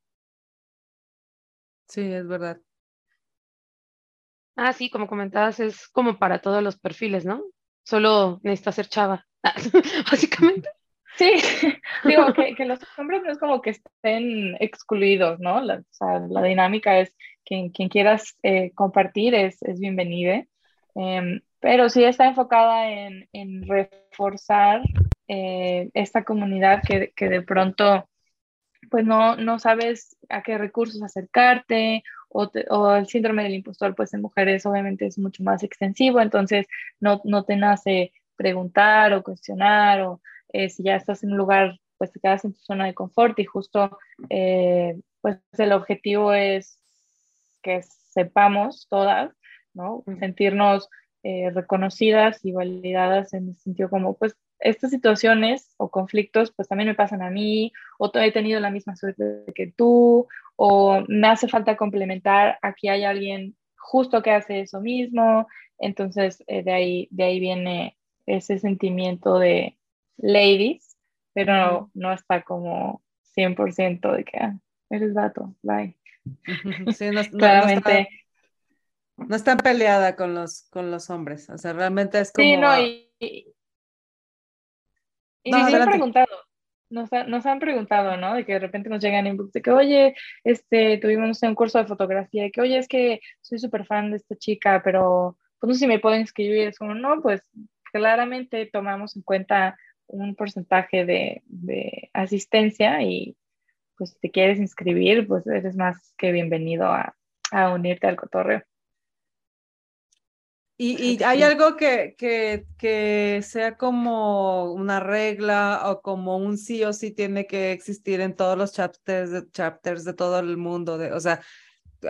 Sí, es verdad. Ah, sí, como comentabas, es como para todos los perfiles, ¿no? Solo necesita ser chava, básicamente. Sí, digo que, que, los hombres no es como que estén excluidos, ¿no? La, o sea, la dinámica es quien, quien quieras eh, compartir es, es bienvenida, em, pero sí está enfocada en, en reforzar eh, esta comunidad que, que, de pronto pues no, no sabes a qué recursos acercarte o, el síndrome del impostor, pues en mujeres obviamente es mucho más extensivo, entonces no, no te nace preguntar o cuestionar, o eh, si ya estás en un lugar, pues te quedas en tu zona de confort y justo, eh, pues el objetivo es que sepamos todas, ¿no? Sentirnos eh, reconocidas y validadas en el sentido como, pues, estas situaciones o conflictos, pues también me pasan a mí, o he tenido la misma suerte que tú, o me hace falta complementar, aquí hay alguien justo que hace eso mismo, entonces eh, de, ahí, de ahí viene ese sentimiento de ladies, pero no, está como 100% de que ah, eres vato, bye. Sí, no, Claramente. No, están peleada con los, con los hombres, o sea, realmente es como... Sí, no, y, y, nos han preguntado, nos, han preguntado, ¿no? De que de repente nos llegan inbox de que, oye, este, tuvimos un curso de fotografía, que, oye, es que soy súper fan de esta chica, pero pues no sé si me pueden inscribir. Es como, no, pues claramente tomamos en cuenta un porcentaje de, de asistencia y pues si te quieres inscribir, pues eres más que bienvenido a, a unirte al cotorreo. ¿Y, hay algo que, que, que, sea como una regla o como un sí o sí tiene que existir en todos los chapters de, chapters de todo el mundo? De, o sea,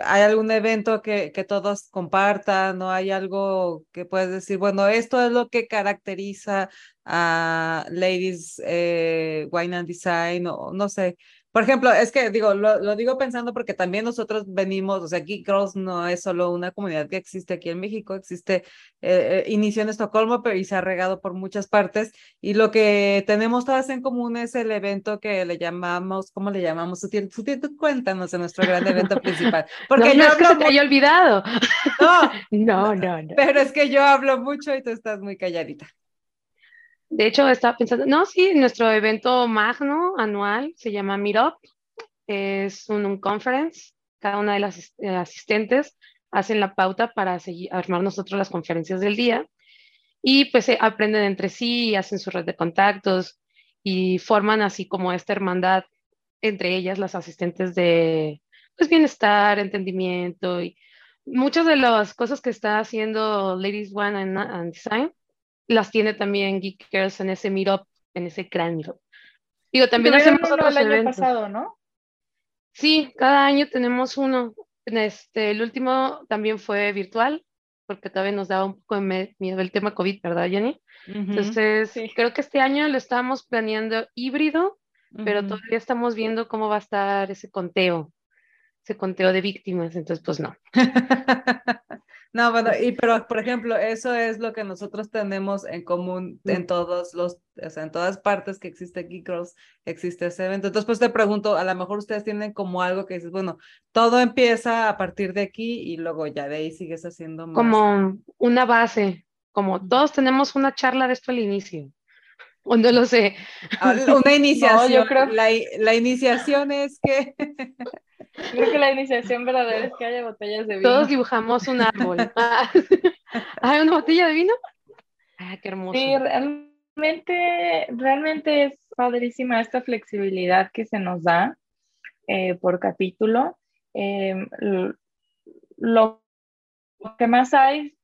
¿hay algún evento que, que todos compartan? ¿No hay algo que puedes decir, bueno, esto es lo que caracteriza a Ladies eh, Wine and Design o no sé? Por ejemplo, es que digo, lo, digo pensando porque también nosotros venimos, o sea, Geek Girls no es solo una comunidad que existe aquí en México, existe, eh, eh, inició en Estocolmo, pero y se ha regado por muchas partes. Y lo que tenemos todas en común es el evento que le llamamos, ¿cómo le llamamos? Tú, cuéntanos en nuestro gran evento principal. Porque no, yo hablo es que se te olvidado. No, no, no, no. Pero es que yo hablo mucho y tú estás muy calladita. De hecho, estaba pensando, no, sí, nuestro evento magno anual se llama Meetup, es un, conference, cada una de las eh, asistentes hacen la pauta para seguir, armar nosotros las conferencias del día. Y pues se aprenden entre sí, hacen su red de contactos y forman así como esta hermandad entre ellas las asistentes de pues bienestar, entendimiento y muchas de las cosas que está haciendo Ladies One and Design las tiene también Geek Girls en ese meetup, en ese gran meetup. Digo, también hacemos otros el año pasado, ¿no? Sí, cada año tenemos uno. Este, el último también fue virtual, porque todavía nos daba un poco de miedo el tema COVID, ¿verdad, Jenny? Entonces, creo que este año lo estamos planeando híbrido, pero todavía estamos viendo cómo va a estar ese conteo, ese conteo de víctimas, entonces, pues no. No, bueno, y pero por ejemplo, eso es lo que nosotros tenemos en común mm. en todos los, o sea, en todas partes que existe Geek Girls, existe ese evento. Entonces, pues te pregunto, a lo mejor ustedes tienen como algo que dices, bueno, todo empieza a partir de aquí y luego ya de ahí sigues haciendo más. Como una base, como todos tenemos una charla de esto al inicio. O no lo sé. Ah, una iniciación. yo creo... la, la iniciación es que Creo que la iniciación verdadera es que haya botellas de vino. Todos dibujamos un árbol. ¿Hay una botella de vino? Ah, qué hermoso. Sí, realmente, realmente es padrísima esta flexibilidad que se nos da eh, por capítulo. Em, lo que más hay,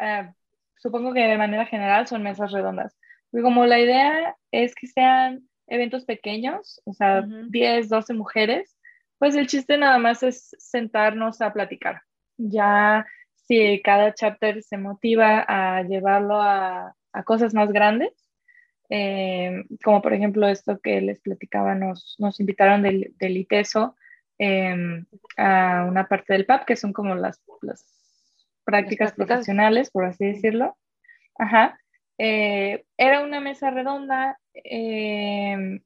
eh, supongo que de manera general, son mesas redondas. Como la idea es que sean eventos pequeños, o sea, 10, 12 mujeres, pues el chiste nada más es sentarnos a platicar. Ya si cada chapter se motiva a llevarlo a, cosas más grandes, eh, como por ejemplo esto que les platicaba, nos, nos invitaron del, del ITESO em, a una parte del PAP, que son como las, las prácticas profesionales, por así decirlo. Ajá. Eh, era una mesa redonda em,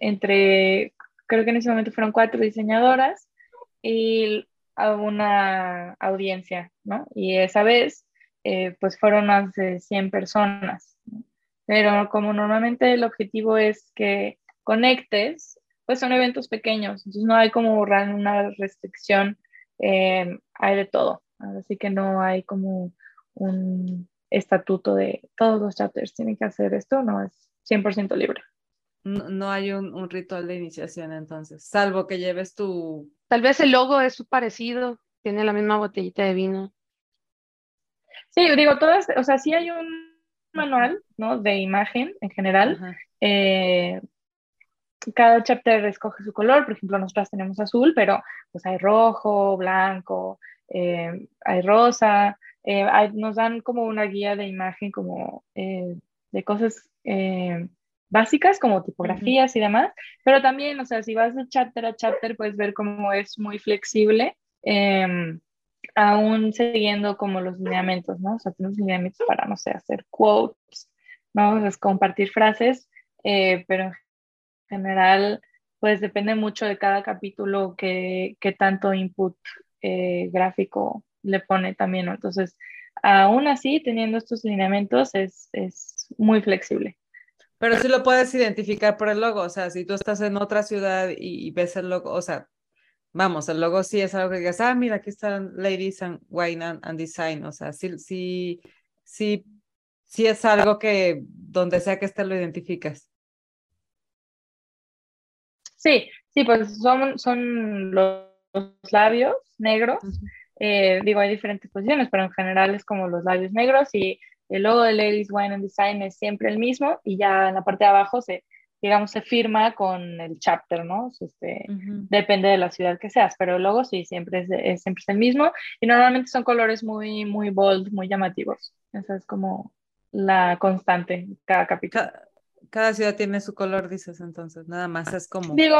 entre creo que en ese momento fueron cuatro diseñadoras y una audiencia, ¿no? Y esa vez, eh, pues fueron más de 100 personas. Pero como normalmente el objetivo es que conectes, pues son eventos pequeños, entonces no hay como una restricción, eh, hay de todo. Así que no hay como un estatuto de todos los chapters tienen que hacer esto, no es 100% libre. No, hay un, ritual de iniciación entonces, salvo que lleves tu... Tal vez el logo es parecido, tiene la misma botellita de vino. Sí, digo, todas, o sea, sí hay un manual, ¿no? De imagen en general. Eh, cada chapter escoge su color, por ejemplo, nosotras tenemos azul, pero pues hay rojo, blanco, eh, hay rosa, eh, nos dan como una guía de imagen como eh, de cosas eh, básicas como tipografías y demás, pero también, o sea, si vas de chapter a chapter, puedes ver cómo es muy flexible, em, aún siguiendo como los lineamientos, ¿no? O sea, tenemos lineamientos para, no sé, hacer quotes, ¿no? O compartir frases, pero en general, pues depende mucho de cada capítulo que, que tanto input gráfico le pone también, ¿no? Entonces, aún así, teniendo estos lineamientos, es, es muy flexible. Pero sí lo puedes identificar por el logo, o sea, si tú estás en otra ciudad y, ves el logo, o sea, vamos, el logo sí es algo que digas, ah, mira, aquí están Ladies and Wine and, Design, o sea, sí, sí, sí, sí es algo que donde sea que esté lo identificas. Sí, sí, pues son, son los labios negros. Eh, digo, hay diferentes posiciones, pero en general es como los labios negros y el logo de Ladies Wine and Design es siempre el mismo y ya en la parte de abajo se, digamos, se firma con el chapter, ¿no? Este, Depende de la ciudad que seas, pero el logo sí, siempre es, siempre es el mismo y normalmente son colores muy, muy bold, muy llamativos. Esa es como la constante cada capítulo. Cada, ciudad tiene su color, dices entonces, nada más es como... Digo,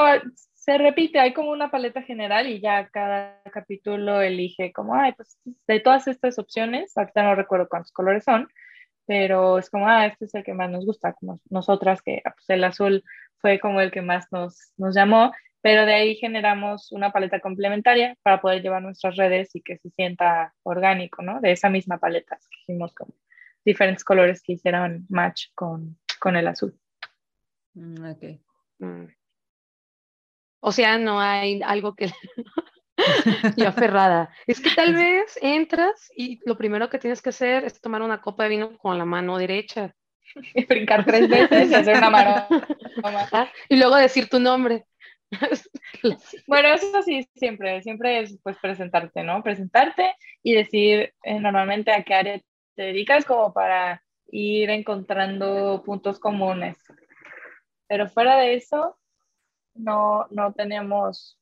se repite, hay como una paleta general y ya cada capítulo elige como, ay, pues de todas estas opciones, ahorita no recuerdo cuántos colores son, pero es como, ah, este es el que más nos gusta, como nosotras, que ah, pues, el azul fue como el que más nos, nos llamó, pero de ahí generamos una paleta complementaria para poder llevar nuestras redes y que se sienta orgánico, ¿no? De esa misma paleta, hicimos como diferentes colores que hicieran match con, con el azul. Mm, ok. Mm. O sea, no hay algo que... yo aferrada. Es que tal vez entras y lo primero que tienes que hacer es tomar una copa de vino con la mano derecha. Y brincar tres veces y hacer una mano. Ah, y luego decir tu nombre. bueno, eso sí, siempre, siempre es pues presentarte, ¿no? Presentarte y decir eh, normalmente a qué área te dedicas como para ir encontrando puntos comunes. Pero fuera de eso, no, no tenemos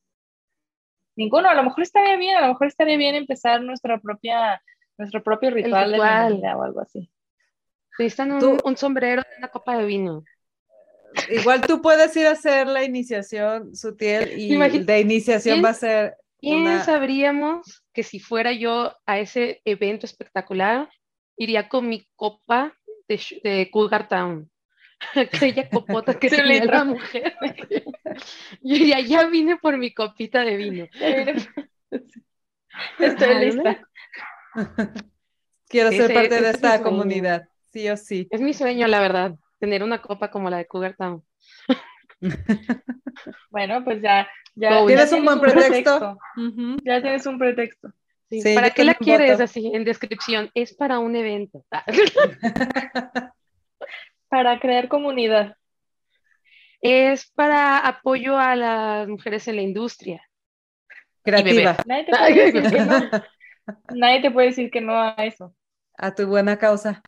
ninguno. A lo mejor estaría bien, a lo mejor estaría bien empezar nuestra propia, nuestro propio ritual, de o algo así. Necesitan un, un sombrero y una copa de vino. Igual tú puedes ir a hacer la iniciación sutil y de iniciación va a ser. ¿Quién sabríamos que si fuera yo a ese evento espectacular, iría con mi copa de, de Cougar Town? Aquella copota que tenía la mujer. y ya, ya vine por mi copita de vino. Estoy lista. Quiero ser parte de esta comunidad, sí o sí. Es mi sueño, la verdad, tener una copa como la de Cougar Town. bueno, pues ya, ya tienes un buen pretexto. Ya tienes un pretexto. ¿Para qué la quieres así en descripción? Es para un evento para crear comunidad? Es para apoyo a las mujeres en la industria. Creativa. Nadie te, puede decir que no. a eso. A tu buena causa.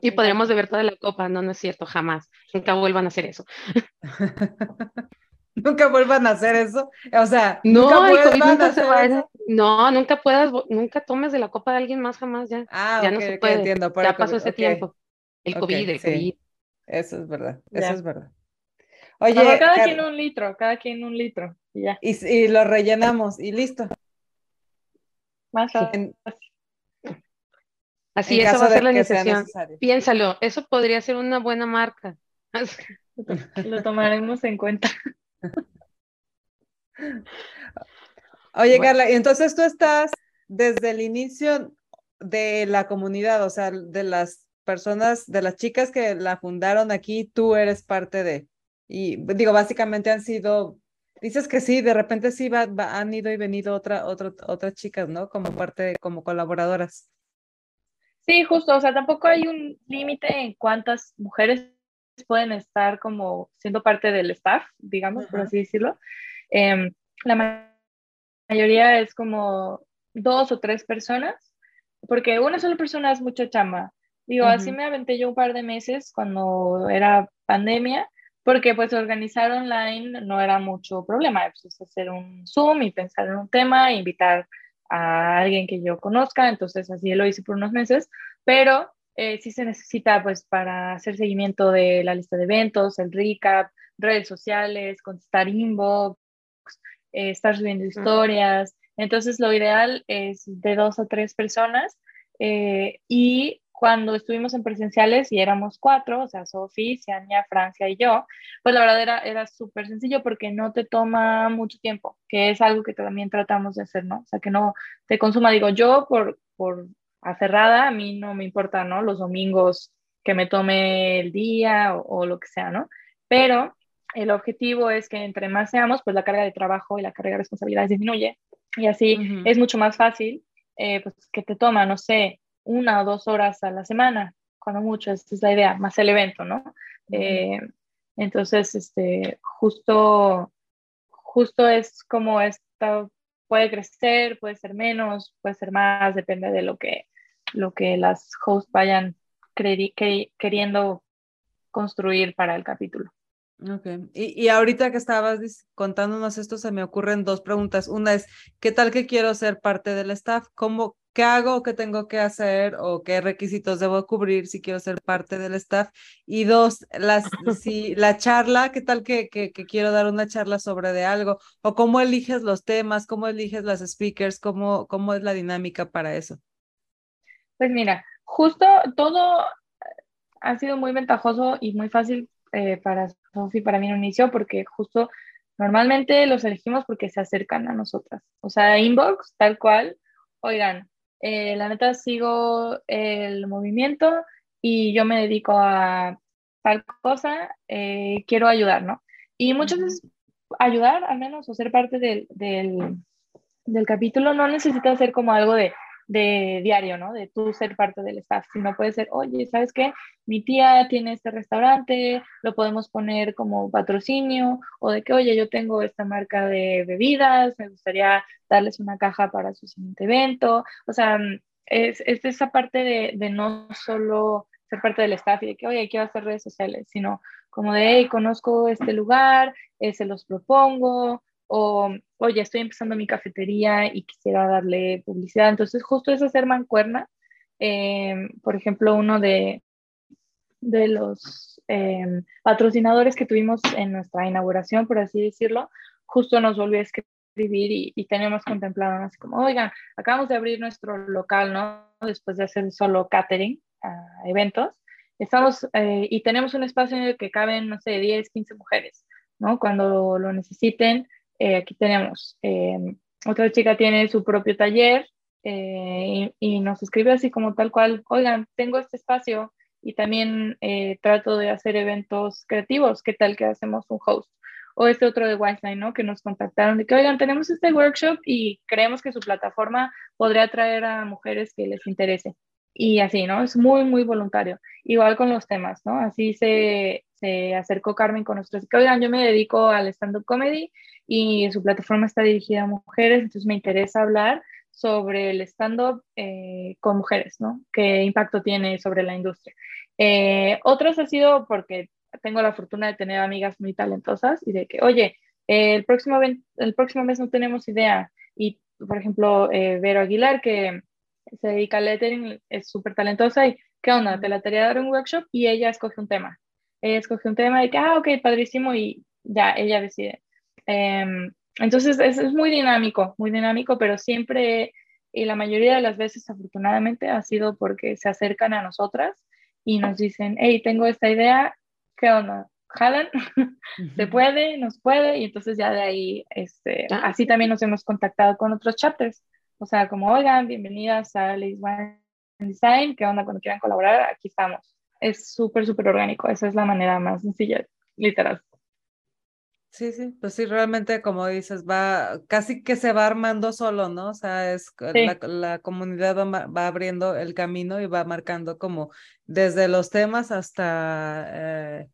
Y podríamos beber toda la copa, no, no es cierto, jamás. Nunca vuelvan a hacer eso. nunca vuelvan a hacer eso. O sea, no, nunca, se va No, nunca puedas, nunca tomes de la copa de alguien más jamás ya. Ah, ya no se puede. entiendo, ya pasó ese tiempo. El COVID, el COVID. Eso es verdad, eso es verdad. Oye, cada quien un litro, cada quien un litro. Y, ya. y, lo rellenamos y listo. Más Así, eso va a ser la iniciación. Piénsalo, eso podría ser una buena marca. Lo tomaremos en cuenta. Oye, Carla, y entonces tú estás desde el inicio de la comunidad, o sea, de las personas, de las chicas que la fundaron aquí, tú eres parte de. Y digo, básicamente han sido, dices que sí, de repente sí va, han ido y venido otra, otra, otras chicas, ¿no? Como parte, como colaboradoras. Sí, justo, o sea, tampoco hay un límite en cuántas mujeres pueden estar como siendo parte del staff, digamos, por así decirlo. Em, la mayoría es como dos o tres personas, porque una sola persona es mucha chamba. Digo, así me aventé yo un par de meses cuando era pandemia, porque pues organizar online no era mucho problema, pues hacer un Zoom y pensar en un tema, invitar a alguien que yo conozca, entonces así lo hice por unos meses, pero eh, sí se necesita pues para hacer seguimiento de la lista de eventos, el recap, redes sociales, contestar inbox, eh, estar subiendo historias. Entonces lo ideal es de dos o tres personas eh, y cuando estuvimos en presenciales y éramos cuatro, o sea, Sofía, Ciania, Francia y yo, pues la verdad era, era súper sencillo porque no te toma mucho tiempo, que es algo que también tratamos de hacer, ¿no? O sea, que no te consuma, digo, yo por, por aferrada, a mí no me importa, ¿no? Los domingos que me tome el día o, lo que sea, ¿no? Pero el objetivo es que entre más seamos, pues la carga de trabajo y la carga de responsabilidades disminuye y así es mucho más fácil, eh, pues que te toma, no sé, una o dos horas a la semana, cuando mucho, esa es la idea, más el evento, ¿no? Eh, entonces, este, justo, justo es como esto puede crecer, puede ser menos, puede ser más, depende de lo que, lo que las hosts vayan queriendo construir para el capítulo. Ok, y, y, ahorita que estabas contándonos esto, se me ocurren dos preguntas. Una es, ¿qué tal que quiero ser parte del staff? ¿Cómo, ¿Qué hago? ¿Qué tengo que hacer? ¿O qué requisitos debo cubrir si quiero ser parte del staff? Y dos, las, si, la charla, ¿qué tal que, que, que, quiero dar una charla sobre de algo? ¿O cómo eliges los temas? ¿Cómo eliges las speakers? ¿Cómo, cómo es la dinámica para eso? Pues mira, justo todo ha sido muy ventajoso y muy fácil eh, para Sofi, para mí en un inicio, porque justo normalmente los elegimos porque se acercan a nosotras. O sea, inbox, tal cual, oigan, eh, la neta sigo el movimiento y yo me dedico a tal cosa, eh, quiero ayudar, ¿no? Y muchas veces ayudar, al menos, o ser parte del, del, del capítulo, no necesita ser como algo de, de diario, ¿no? De tú ser parte del staff, sino puede ser, oye, ¿sabes qué? Mi tía tiene este restaurante, lo podemos poner como patrocinio, o de que, oye, yo tengo esta marca de bebidas, me gustaría darles una caja para su siguiente evento. O sea, es, es esa parte de, de no solo ser parte del staff y de que, oye, quiero hacer redes sociales, sino como de, hey, conozco este lugar, eh, se los propongo, o oye, estoy empezando mi cafetería y quisiera darle publicidad. Entonces, justo es hacer mancuerna. Eh, por ejemplo, uno de, de los eh, patrocinadores que tuvimos en nuestra inauguración, por así decirlo, justo nos volvió a escribir y, y tenemos contemplado así como, oigan, acabamos de abrir nuestro local, ¿no? Después de hacer solo catering a eventos. Estamos eh, y tenemos un espacio en el que caben, no sé, 10, 15 mujeres, ¿no? Cuando lo necesiten, eh, aquí tenemos, eh, otra chica tiene su propio taller eh, y, nos escribe así como tal cual, oigan, tengo este espacio y también trato de hacer eventos creativos, ¿qué tal que hacemos un host? O este otro de Wiseline, ¿no? Que nos contactaron de que, oigan, tenemos este workshop y creemos que su plataforma podría atraer a mujeres que les interese. Y así, ¿no? Es muy, muy voluntario. Igual con los temas, ¿no? Así se, se acercó Carmen con nosotros. Que, oigan, yo me dedico al stand-up comedy y su plataforma está dirigida a mujeres, entonces me interesa hablar sobre el stand-up eh, con mujeres, ¿no? ¿Qué impacto tiene sobre la industria? Eh, otros ha sido porque tengo la fortuna de tener amigas muy talentosas y de que, oye, el, próximo, el próximo mes no tenemos idea. Y, por ejemplo, eh, Vero Aguilar, que se dedica al lettering, es súper talentosa y, ¿qué onda? Te la tarea de dar un workshop y ella escoge un tema. Ella escoge un tema y que, ah, ok, padrísimo, y ya, ella decide. Em, entonces es, muy dinámico, muy dinámico, pero siempre y la mayoría de las veces afortunadamente ha sido porque se acercan a nosotras y nos dicen, hey, tengo esta idea, ¿qué onda? ¿Jalan? ¿Se puede? ¿Nos puede? Y entonces ya de ahí, este, ah. así también nos hemos contactado con otros chapters. O sea, como, oigan, bienvenidas a Ladies One Design, ¿qué onda? Cuando quieran colaborar, aquí estamos. Es súper, súper orgánico. Esa es la manera más sencilla, literal. Sí, sí, pues sí, realmente como dices, va, casi que se va armando solo, ¿no? O sea, es la, comunidad va, abriendo el camino y va marcando como desde los temas hasta, eh,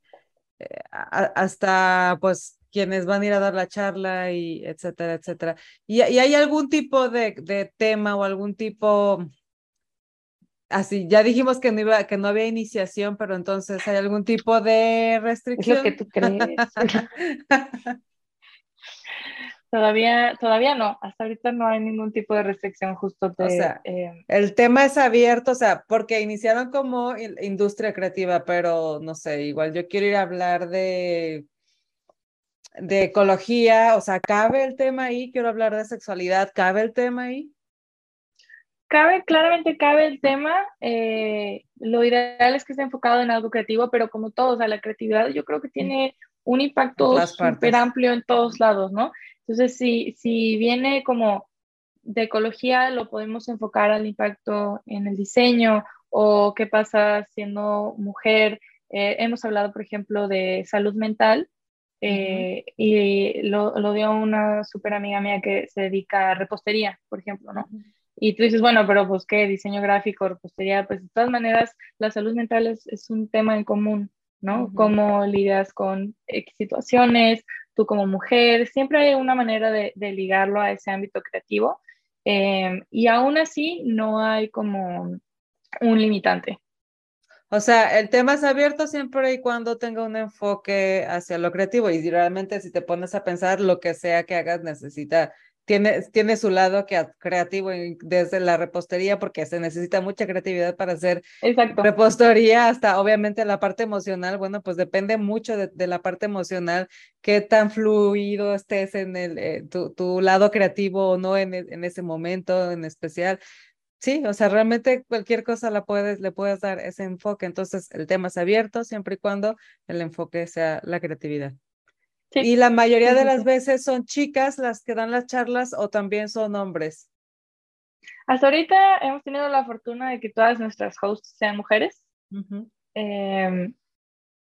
eh, hasta pues quienes van a ir a dar la charla y etcétera, etcétera. ¿Y, y hay algún tipo de, de tema o algún tipo así, ya dijimos que no iba, que no había iniciación, pero entonces hay algún tipo de restricción. Es lo que tú crees. Todavía, todavía no, hasta ahorita no hay ningún tipo de restricción justo de... O sea, eh, el tema es abierto, o sea, porque iniciaron como industria creativa, pero no sé, igual yo quiero ir a hablar de, de ecología, o sea, ¿cabe el tema ahí? Quiero hablar de sexualidad, ¿cabe el tema ahí? Cabe, claramente cabe el tema. Eh, lo ideal es que esté enfocado en algo creativo, pero como todo, o sea, la creatividad yo creo que tiene un impacto súper amplio en todos lados, ¿no? Entonces, si, si viene como de ecología, lo podemos enfocar al impacto en el diseño o qué pasa siendo mujer. Eh, hemos hablado, por ejemplo, de salud mental eh, y lo, lo, dio una súper amiga mía que se dedica a repostería, por ejemplo, ¿no? Y tú dices, bueno, pero pues qué, diseño gráfico, repostería, pues de todas maneras la salud mental es, es un tema en común, ¿no? Cómo lidias con situaciones, tú como mujer, siempre hay una manera de, de ligarlo a ese ámbito creativo. Eh, y aún así no hay como un limitante. O sea, el tema es abierto siempre y cuando tenga un enfoque hacia lo creativo y realmente si te pones a pensar lo que sea que hagas necesita tiene, tiene su lado creativo desde la repostería porque se necesita mucha creatividad para hacer repostería hasta obviamente la parte emocional, bueno, pues depende mucho de, la parte emocional, qué tan fluido estés en el, eh, tu, tu, lado creativo o no en, e, en ese momento en especial. Sí, o sea, realmente cualquier cosa la puedes, le puedes dar ese enfoque. Entonces, el tema es abierto siempre y cuando el enfoque sea la creatividad. Y la mayoría de las veces son chicas las que dan las charlas o también son hombres. Hasta ahorita hemos tenido la fortuna de que todas nuestras hosts sean mujeres. Em,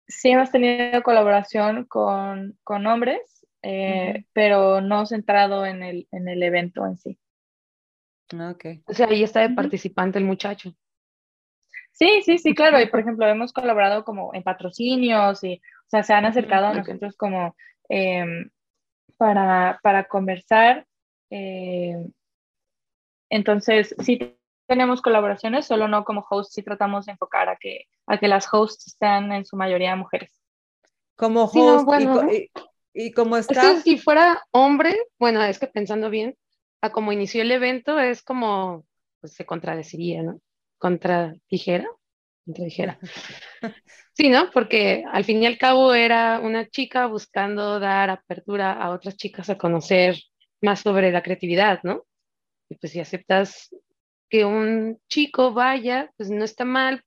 sí hemos tenido colaboración con, con hombres, eh, pero no centrado en el, en el evento en sí. Ah, okay. O sea, ahí está de participante el muchacho. Sí, sí, sí, claro. Y por ejemplo, hemos colaborado como en patrocinios y, o sea, se han acercado a nosotros como em, para, para, conversar. Eh, entonces, sí tenemos colaboraciones, solo no como host, sí tratamos de enfocar a que, a que las hosts sean en su mayoría mujeres. Como host y, como está. si fuera hombre, bueno, es que pensando bien, a como inició el evento, es como, pues se contradeciría, ¿no? contra tijera, contra tijera. Sí, ¿no? Porque al fin y al cabo era una chica buscando dar apertura a otras chicas a conocer más sobre la creatividad, ¿no? Y pues si aceptas que un chico vaya, pues no está mal,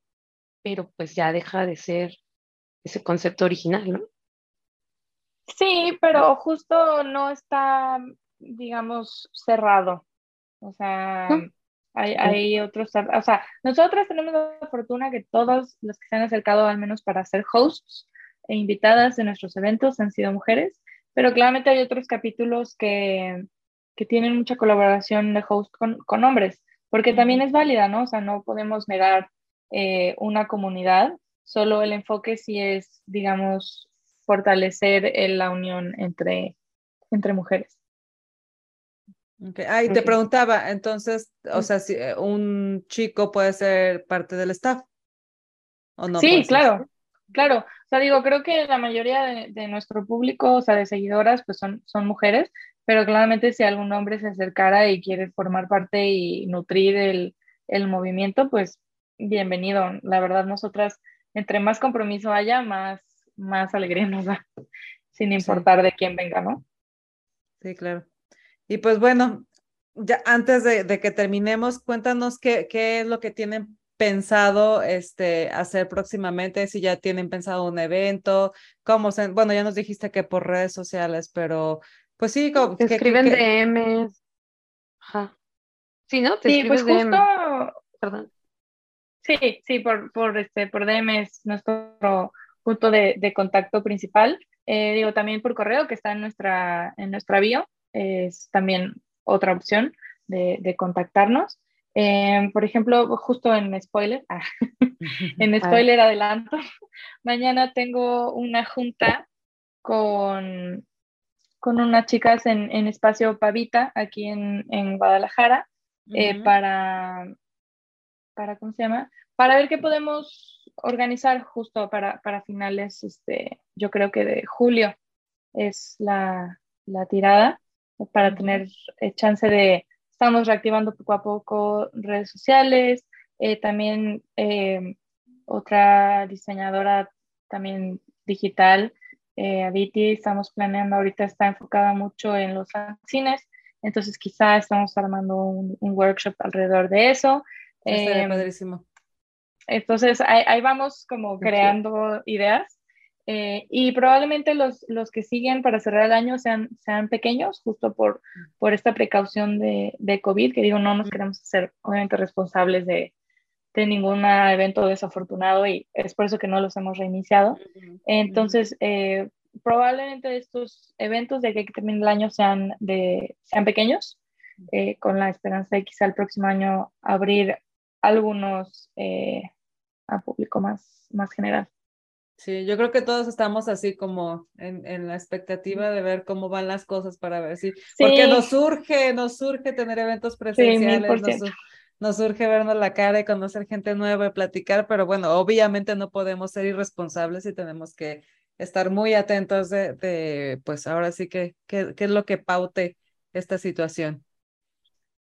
pero pues ya deja de ser ese concepto original, ¿no? Sí, pero justo no está, digamos, cerrado. O sea, hay, hay, otros, o sea, nosotros tenemos la fortuna que todos los que se han acercado al menos para ser hosts e invitadas de nuestros eventos han sido mujeres, pero claramente hay otros capítulos que, que tienen mucha colaboración de host con, con, hombres, porque también es válida, ¿no? O sea, no podemos negar eh, una comunidad, solo el enfoque sí es, digamos, fortalecer la unión entre, entre mujeres. Okay. Ah, te preguntaba, entonces, o sea, si eh, un chico puede ser parte del staff o no. Sí, claro, claro. O sea, digo, creo que la mayoría de, nuestro público, o sea, de seguidoras, pues son, son mujeres, pero claramente si algún hombre se acercara y quiere formar parte y nutrir el, el movimiento, pues bienvenido. La verdad, nosotras, entre más compromiso haya, más, más alegría nos da, sin importar de quién venga, ¿no? Sí, claro. Y pues bueno, ya antes de, que terminemos, cuéntanos qué, qué, es lo que tienen pensado este, hacer próximamente, si ya tienen pensado un evento, cómo se, bueno, ya nos dijiste que por redes sociales, pero pues sí, como, te escriben DMs. Ajá. Sí, ¿no? Te sí, pues justo, Perdón. Sí, sí, por, por, este, por DMs, nuestro punto de, de contacto principal. Eh, digo, también por correo que está en nuestra, en nuestra bio es también otra opción de, contactarnos. Eh, por ejemplo, justo en spoiler, ah, en spoiler adelanto, mañana tengo una junta con, con unas chicas en, en Espacio Pavita, aquí en, en Guadalajara, eh, para, para, ¿cómo se llama? Para ver qué podemos organizar justo para, para finales, este, yo creo que de julio es la, la tirada para tener eh, chance de, estamos reactivando poco a poco redes sociales, eh, también eh, otra diseñadora también digital, Aditi, estamos planeando ahorita, está enfocada mucho en los cines, entonces quizá estamos armando un, workshop alrededor de eso. Estaría padrísimo. Entonces ahí, vamos como creando ideas eh, y probablemente los, los que siguen para cerrar el año sean, sean pequeños, justo por, por esta precaución de, de COVID, que digo, no nos queremos hacer obviamente responsables de, de ningún evento desafortunado y es por eso que no los hemos reiniciado. Entonces, eh, probablemente estos eventos de que termine el año sean, de, sean pequeños, eh, con la esperanza de quizá el próximo año abrir algunos a público más, más general. Sí, yo creo que todos estamos así como en, en la expectativa de ver cómo van las cosas para ver si, porque nos surge, nos surge tener eventos presenciales, nos, surge vernos la cara y conocer gente nueva y platicar, pero bueno, obviamente no podemos ser irresponsables y tenemos que estar muy atentos de, de pues ahora sí que, qué es lo que paute esta situación.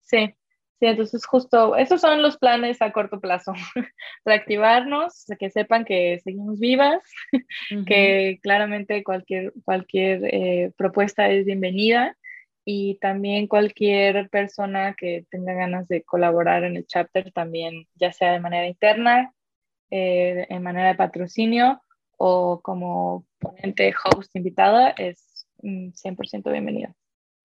Sí, Sí, entonces justo esos son los planes a corto plazo. Reactivarnos, que sepan que seguimos vivas, que claramente cualquier, cualquier eh, propuesta es bienvenida y también cualquier persona que tenga ganas de colaborar en el chapter también, ya sea de manera interna, eh, en manera de patrocinio o como ponente host invitada, es 100% mm, bienvenida.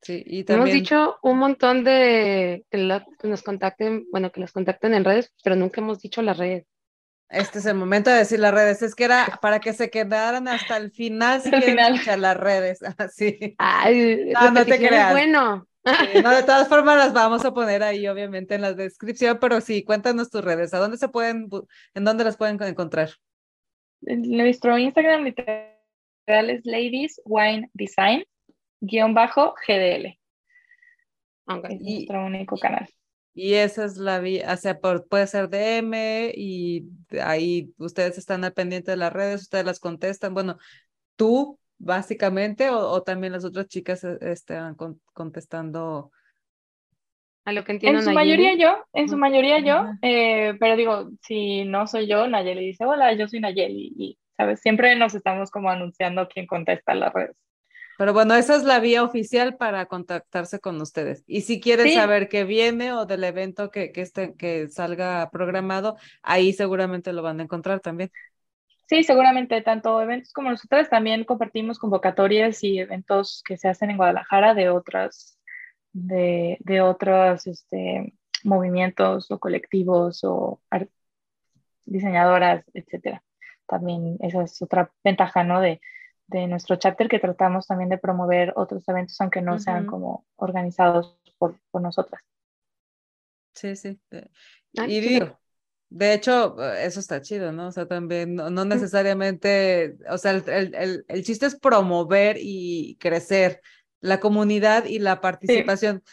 Sí, y también... Hemos dicho un montón de que, nos contacten, bueno, que los contacten en redes, pero nunca hemos dicho las redes. Este es el momento de decir las redes. Es que era para que se quedaran hasta el final si quieren escuchar las redes. Así. Ay, no, te creas. Bueno. no, de todas formas las vamos a poner ahí, obviamente, en la descripción, pero sí, cuéntanos tus redes. ¿A dónde se pueden, en dónde las pueden encontrar? En nuestro Instagram literal es Ladies Wine Design guion bajo GDL. Es nuestro único canal. Y esa es la vía, o sea, puede ser DM y ahí ustedes están al pendiente de las redes, ustedes las contestan. Bueno, tú básicamente o, también las otras chicas eh, están contestando. A lo que entiendo. En su mayoría yo, en su mayoría yo, eh, pero digo, si no soy yo, Nayeli dice, hola, yo soy Nayeli y, ¿sabes? Siempre nos estamos como anunciando quién contesta las redes. Pero bueno, esa es la vía oficial para contactarse con ustedes. Y si quieren saber qué viene o del evento que, que, esté, que salga programado, ahí seguramente lo van a encontrar también. Sí, seguramente, tanto eventos como nosotros también compartimos convocatorias y eventos que se hacen en Guadalajara de otras, de, de otros este, movimientos o colectivos o diseñadoras, etcétera. También esa es otra ventaja, ¿no? De, de nuestro chapter que tratamos también de promover otros eventos, aunque no sean como organizados por, por nosotras. Sí, sí. Ah, y digo, de hecho, eso está chido, ¿no? O sea, también no, necesariamente, o sea, el, el, el, chiste es promover y crecer la comunidad y la participación. Eh,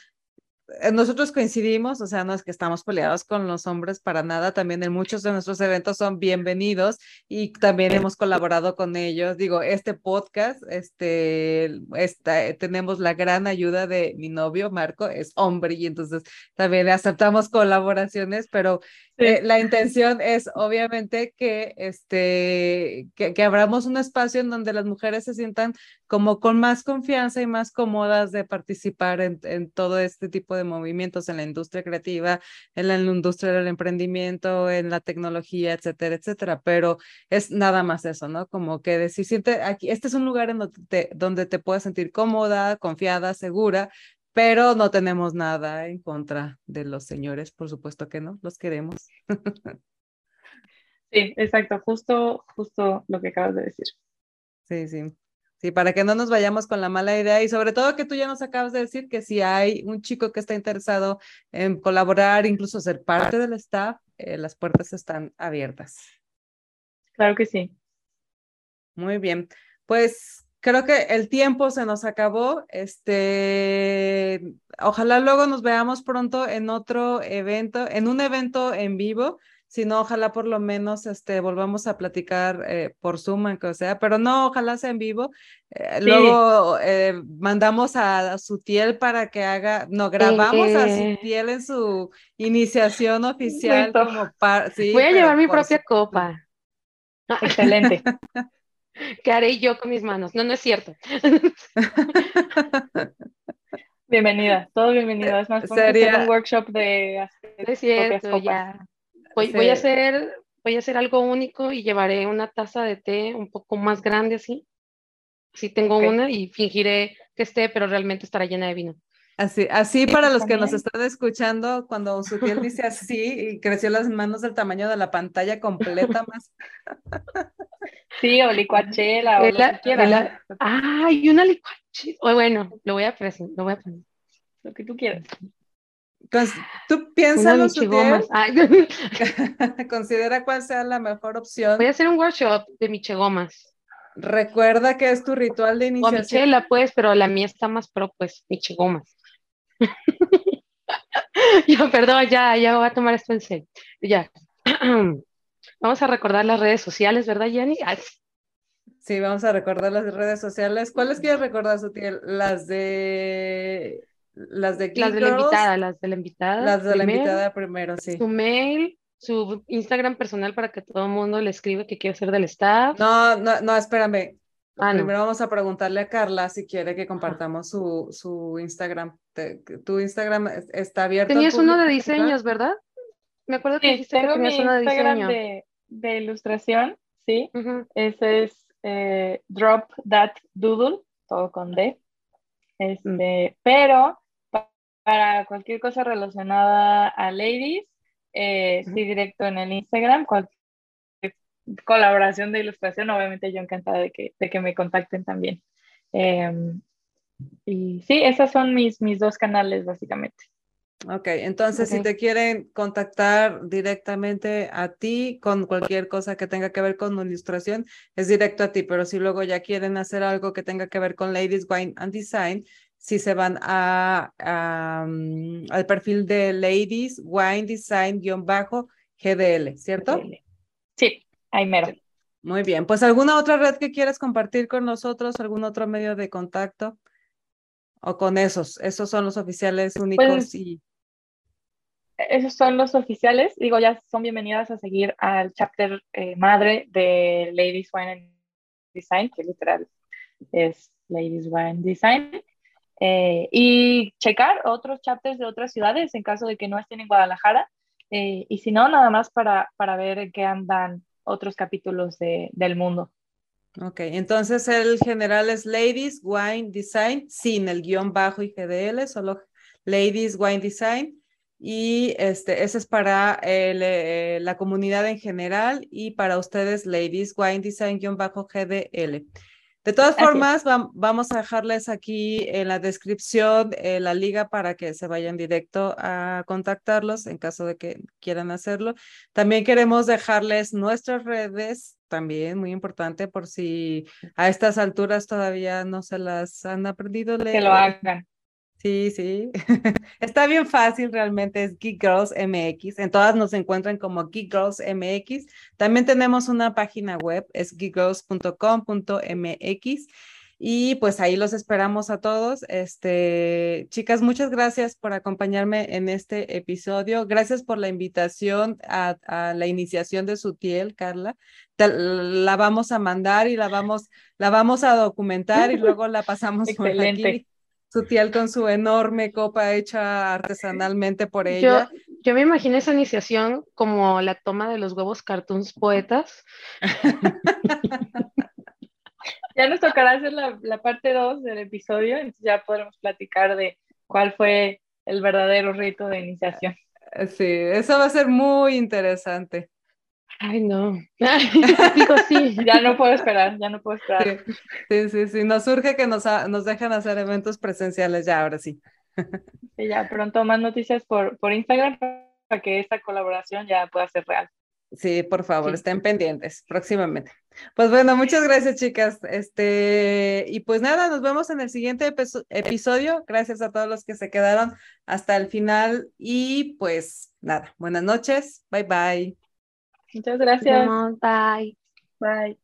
nosotros coincidimos, o sea, no es que estamos peleados con los hombres para nada, también en muchos de nuestros eventos son bienvenidos y también hemos colaborado con ellos. Digo, este podcast, este, esta, tenemos la gran ayuda de mi novio, Marco, es hombre y entonces también aceptamos colaboraciones, pero eh, la intención es obviamente que, este, que, que, abramos un espacio en donde las mujeres se sientan como con más confianza y más cómodas de participar en, en todo este tipo de movimientos en la industria creativa, en la, industria del emprendimiento, en la tecnología, etcétera, etcétera. Pero es nada más eso, ¿no? Como que decir, siente aquí, este es un lugar en donde te, donde te puedes sentir cómoda, confiada, segura, pero no tenemos nada en contra de los señores, por supuesto que no, los queremos. Sí, exacto, justo, justo lo que acabas de decir. Sí, sí. Sí, para que no nos vayamos con la mala idea y sobre todo que tú ya nos acabas de decir que si hay un chico que está interesado en colaborar, incluso ser parte del staff, eh, las puertas están abiertas. Claro que sí. Muy bien. Pues creo que el tiempo se nos acabó. Este, ojalá luego nos veamos pronto en otro evento, en un evento en vivo. Si no, ojalá por lo menos este, volvamos a platicar eh, por Zoom, aunque o sea, pero no, ojalá sea en vivo. Eh, luego eh, mandamos a, Sutiel para que haga, no, grabamos a Sutiel en su iniciación oficial. Como sí, Voy a llevar mi propia copa. Excelente. ¿Qué haré yo con mis manos? No, no es cierto. Bienvenida, todo bienvenido. Es más, sería un workshop de es cierto, ya. Voy, voy, a hacer, voy a hacer algo único y llevaré una taza de té un poco más grande así. Sí tengo una y fingiré que esté, pero realmente estará llena de vino. Así, así para los que nos están escuchando, cuando su piel dice así y creció las manos del tamaño de la pantalla completa más. Sí, o licuachela o lo que quieras. Ah, y una licuachela. Bueno, lo voy a presentar, lo voy a poner. Lo que tú quieras. Tú piensas Considera cuál sea la mejor opción. Voy a hacer un workshop de michegomas. Recuerda que es tu ritual de iniciación. O michela, pues, pero la mía está más pro, pues, michegomas. ya, perdón, ya, ya voy a tomar esto en serio. Ya. Vamos a recordar las redes sociales, ¿verdad, Jenny? Sí, vamos a recordar las redes sociales. ¿Cuáles quieres recordar, Sutil? Las de las de Las de la invitada, las de la invitada. Las de la invitada primero, sí. Su mail, su Instagram personal para que todo el mundo le escriba que quiere ser del staff. No, no, no, espérame. Ah, primero vamos a preguntarle a Carla si quiere que compartamos su, su Instagram. tu Instagram está abierto. Tenías uno de diseños, ¿verdad? Me acuerdo que dijiste que tenías uno de diseño. De, de ilustración, sí. Ese es eh, Drop That Doodle, todo con D. Este, Pero para cualquier cosa relacionada a ladies, eh, sí, directo en el Instagram, cualquier colaboración de ilustración, obviamente yo encantada de que, de que me contacten también. Em, y sí, esos son mis, mis dos canales básicamente. Ok, entonces si te quieren contactar directamente a ti con cualquier cosa que tenga que ver con ilustración, es directo a ti, pero si luego ya quieren hacer algo que tenga que ver con Ladies Wine and Design, si se van a, mm, al perfil de Ladies Wine Design-GDL, ¿cierto? Sí, ahí mero. Muy bien, pues alguna otra red que quieras compartir con nosotros, algún otro medio de contacto o con esos, esos son los oficiales únicos pues, y esos son los oficiales. Digo, ya son bienvenidas a seguir al chapter eh, madre de Ladies Wine and Design, que literal es Ladies Wine Design. Eh, y checar otros chapters de otras ciudades en caso de que no estén en Guadalajara. Eh, y si no, nada más para, para ver en qué andan otros capítulos de, del mundo. Ok, entonces el general es Ladies Wine Design sin el guion bajo y GDL, solo Ladies Wine Design. Y este, ese es para eh, la comunidad en general y para ustedes, Ladies Wine Design-GDL. De todas formas, vamos a dejarles aquí en la descripción eh, la liga para que se vayan directo a contactarlos en caso de que quieran hacerlo. También queremos dejarles nuestras redes, también muy importante por si a estas alturas todavía no se las han aprendido. Que lo hagan. Sí, sí. Está bien fácil realmente, es Geek Girls MX. En todas nos encuentran como Geek Girls MX. También tenemos una página web, es geekgirls.com.mx. Y pues ahí los esperamos a todos. Este, chicas, muchas gracias por acompañarme en este episodio. Gracias por la invitación a, la iniciación de Sutiel, Carla. la vamos a mandar y la vamos, la vamos a documentar y luego la pasamos por aquí Sutiel con su enorme copa hecha artesanalmente por ella. Yo, me imagino esa iniciación como la toma de los huevos cartoons poetas. ya nos tocará hacer la, la parte 2 del episodio, entonces ya podremos platicar de cuál fue el verdadero rito de iniciación. Sí, eso va a ser muy interesante. Ay, no. Digo, sí, ya no puedo esperar, ya no puedo esperar. Sí, sí, sí, nos surge que nos, nos dejen hacer eventos presenciales ya, ahora sí. sí ya pronto más noticias por, por Instagram para que esta colaboración ya pueda ser real. Sí, por favor, estén pendientes próximamente. Pues bueno, muchas gracias, chicas. Este, y pues nada, nos vemos en el siguiente episodio. Gracias a todos los que se quedaron hasta el final. Y pues nada, buenas noches. Bye bye. Muchas gracias. Bye. Bye.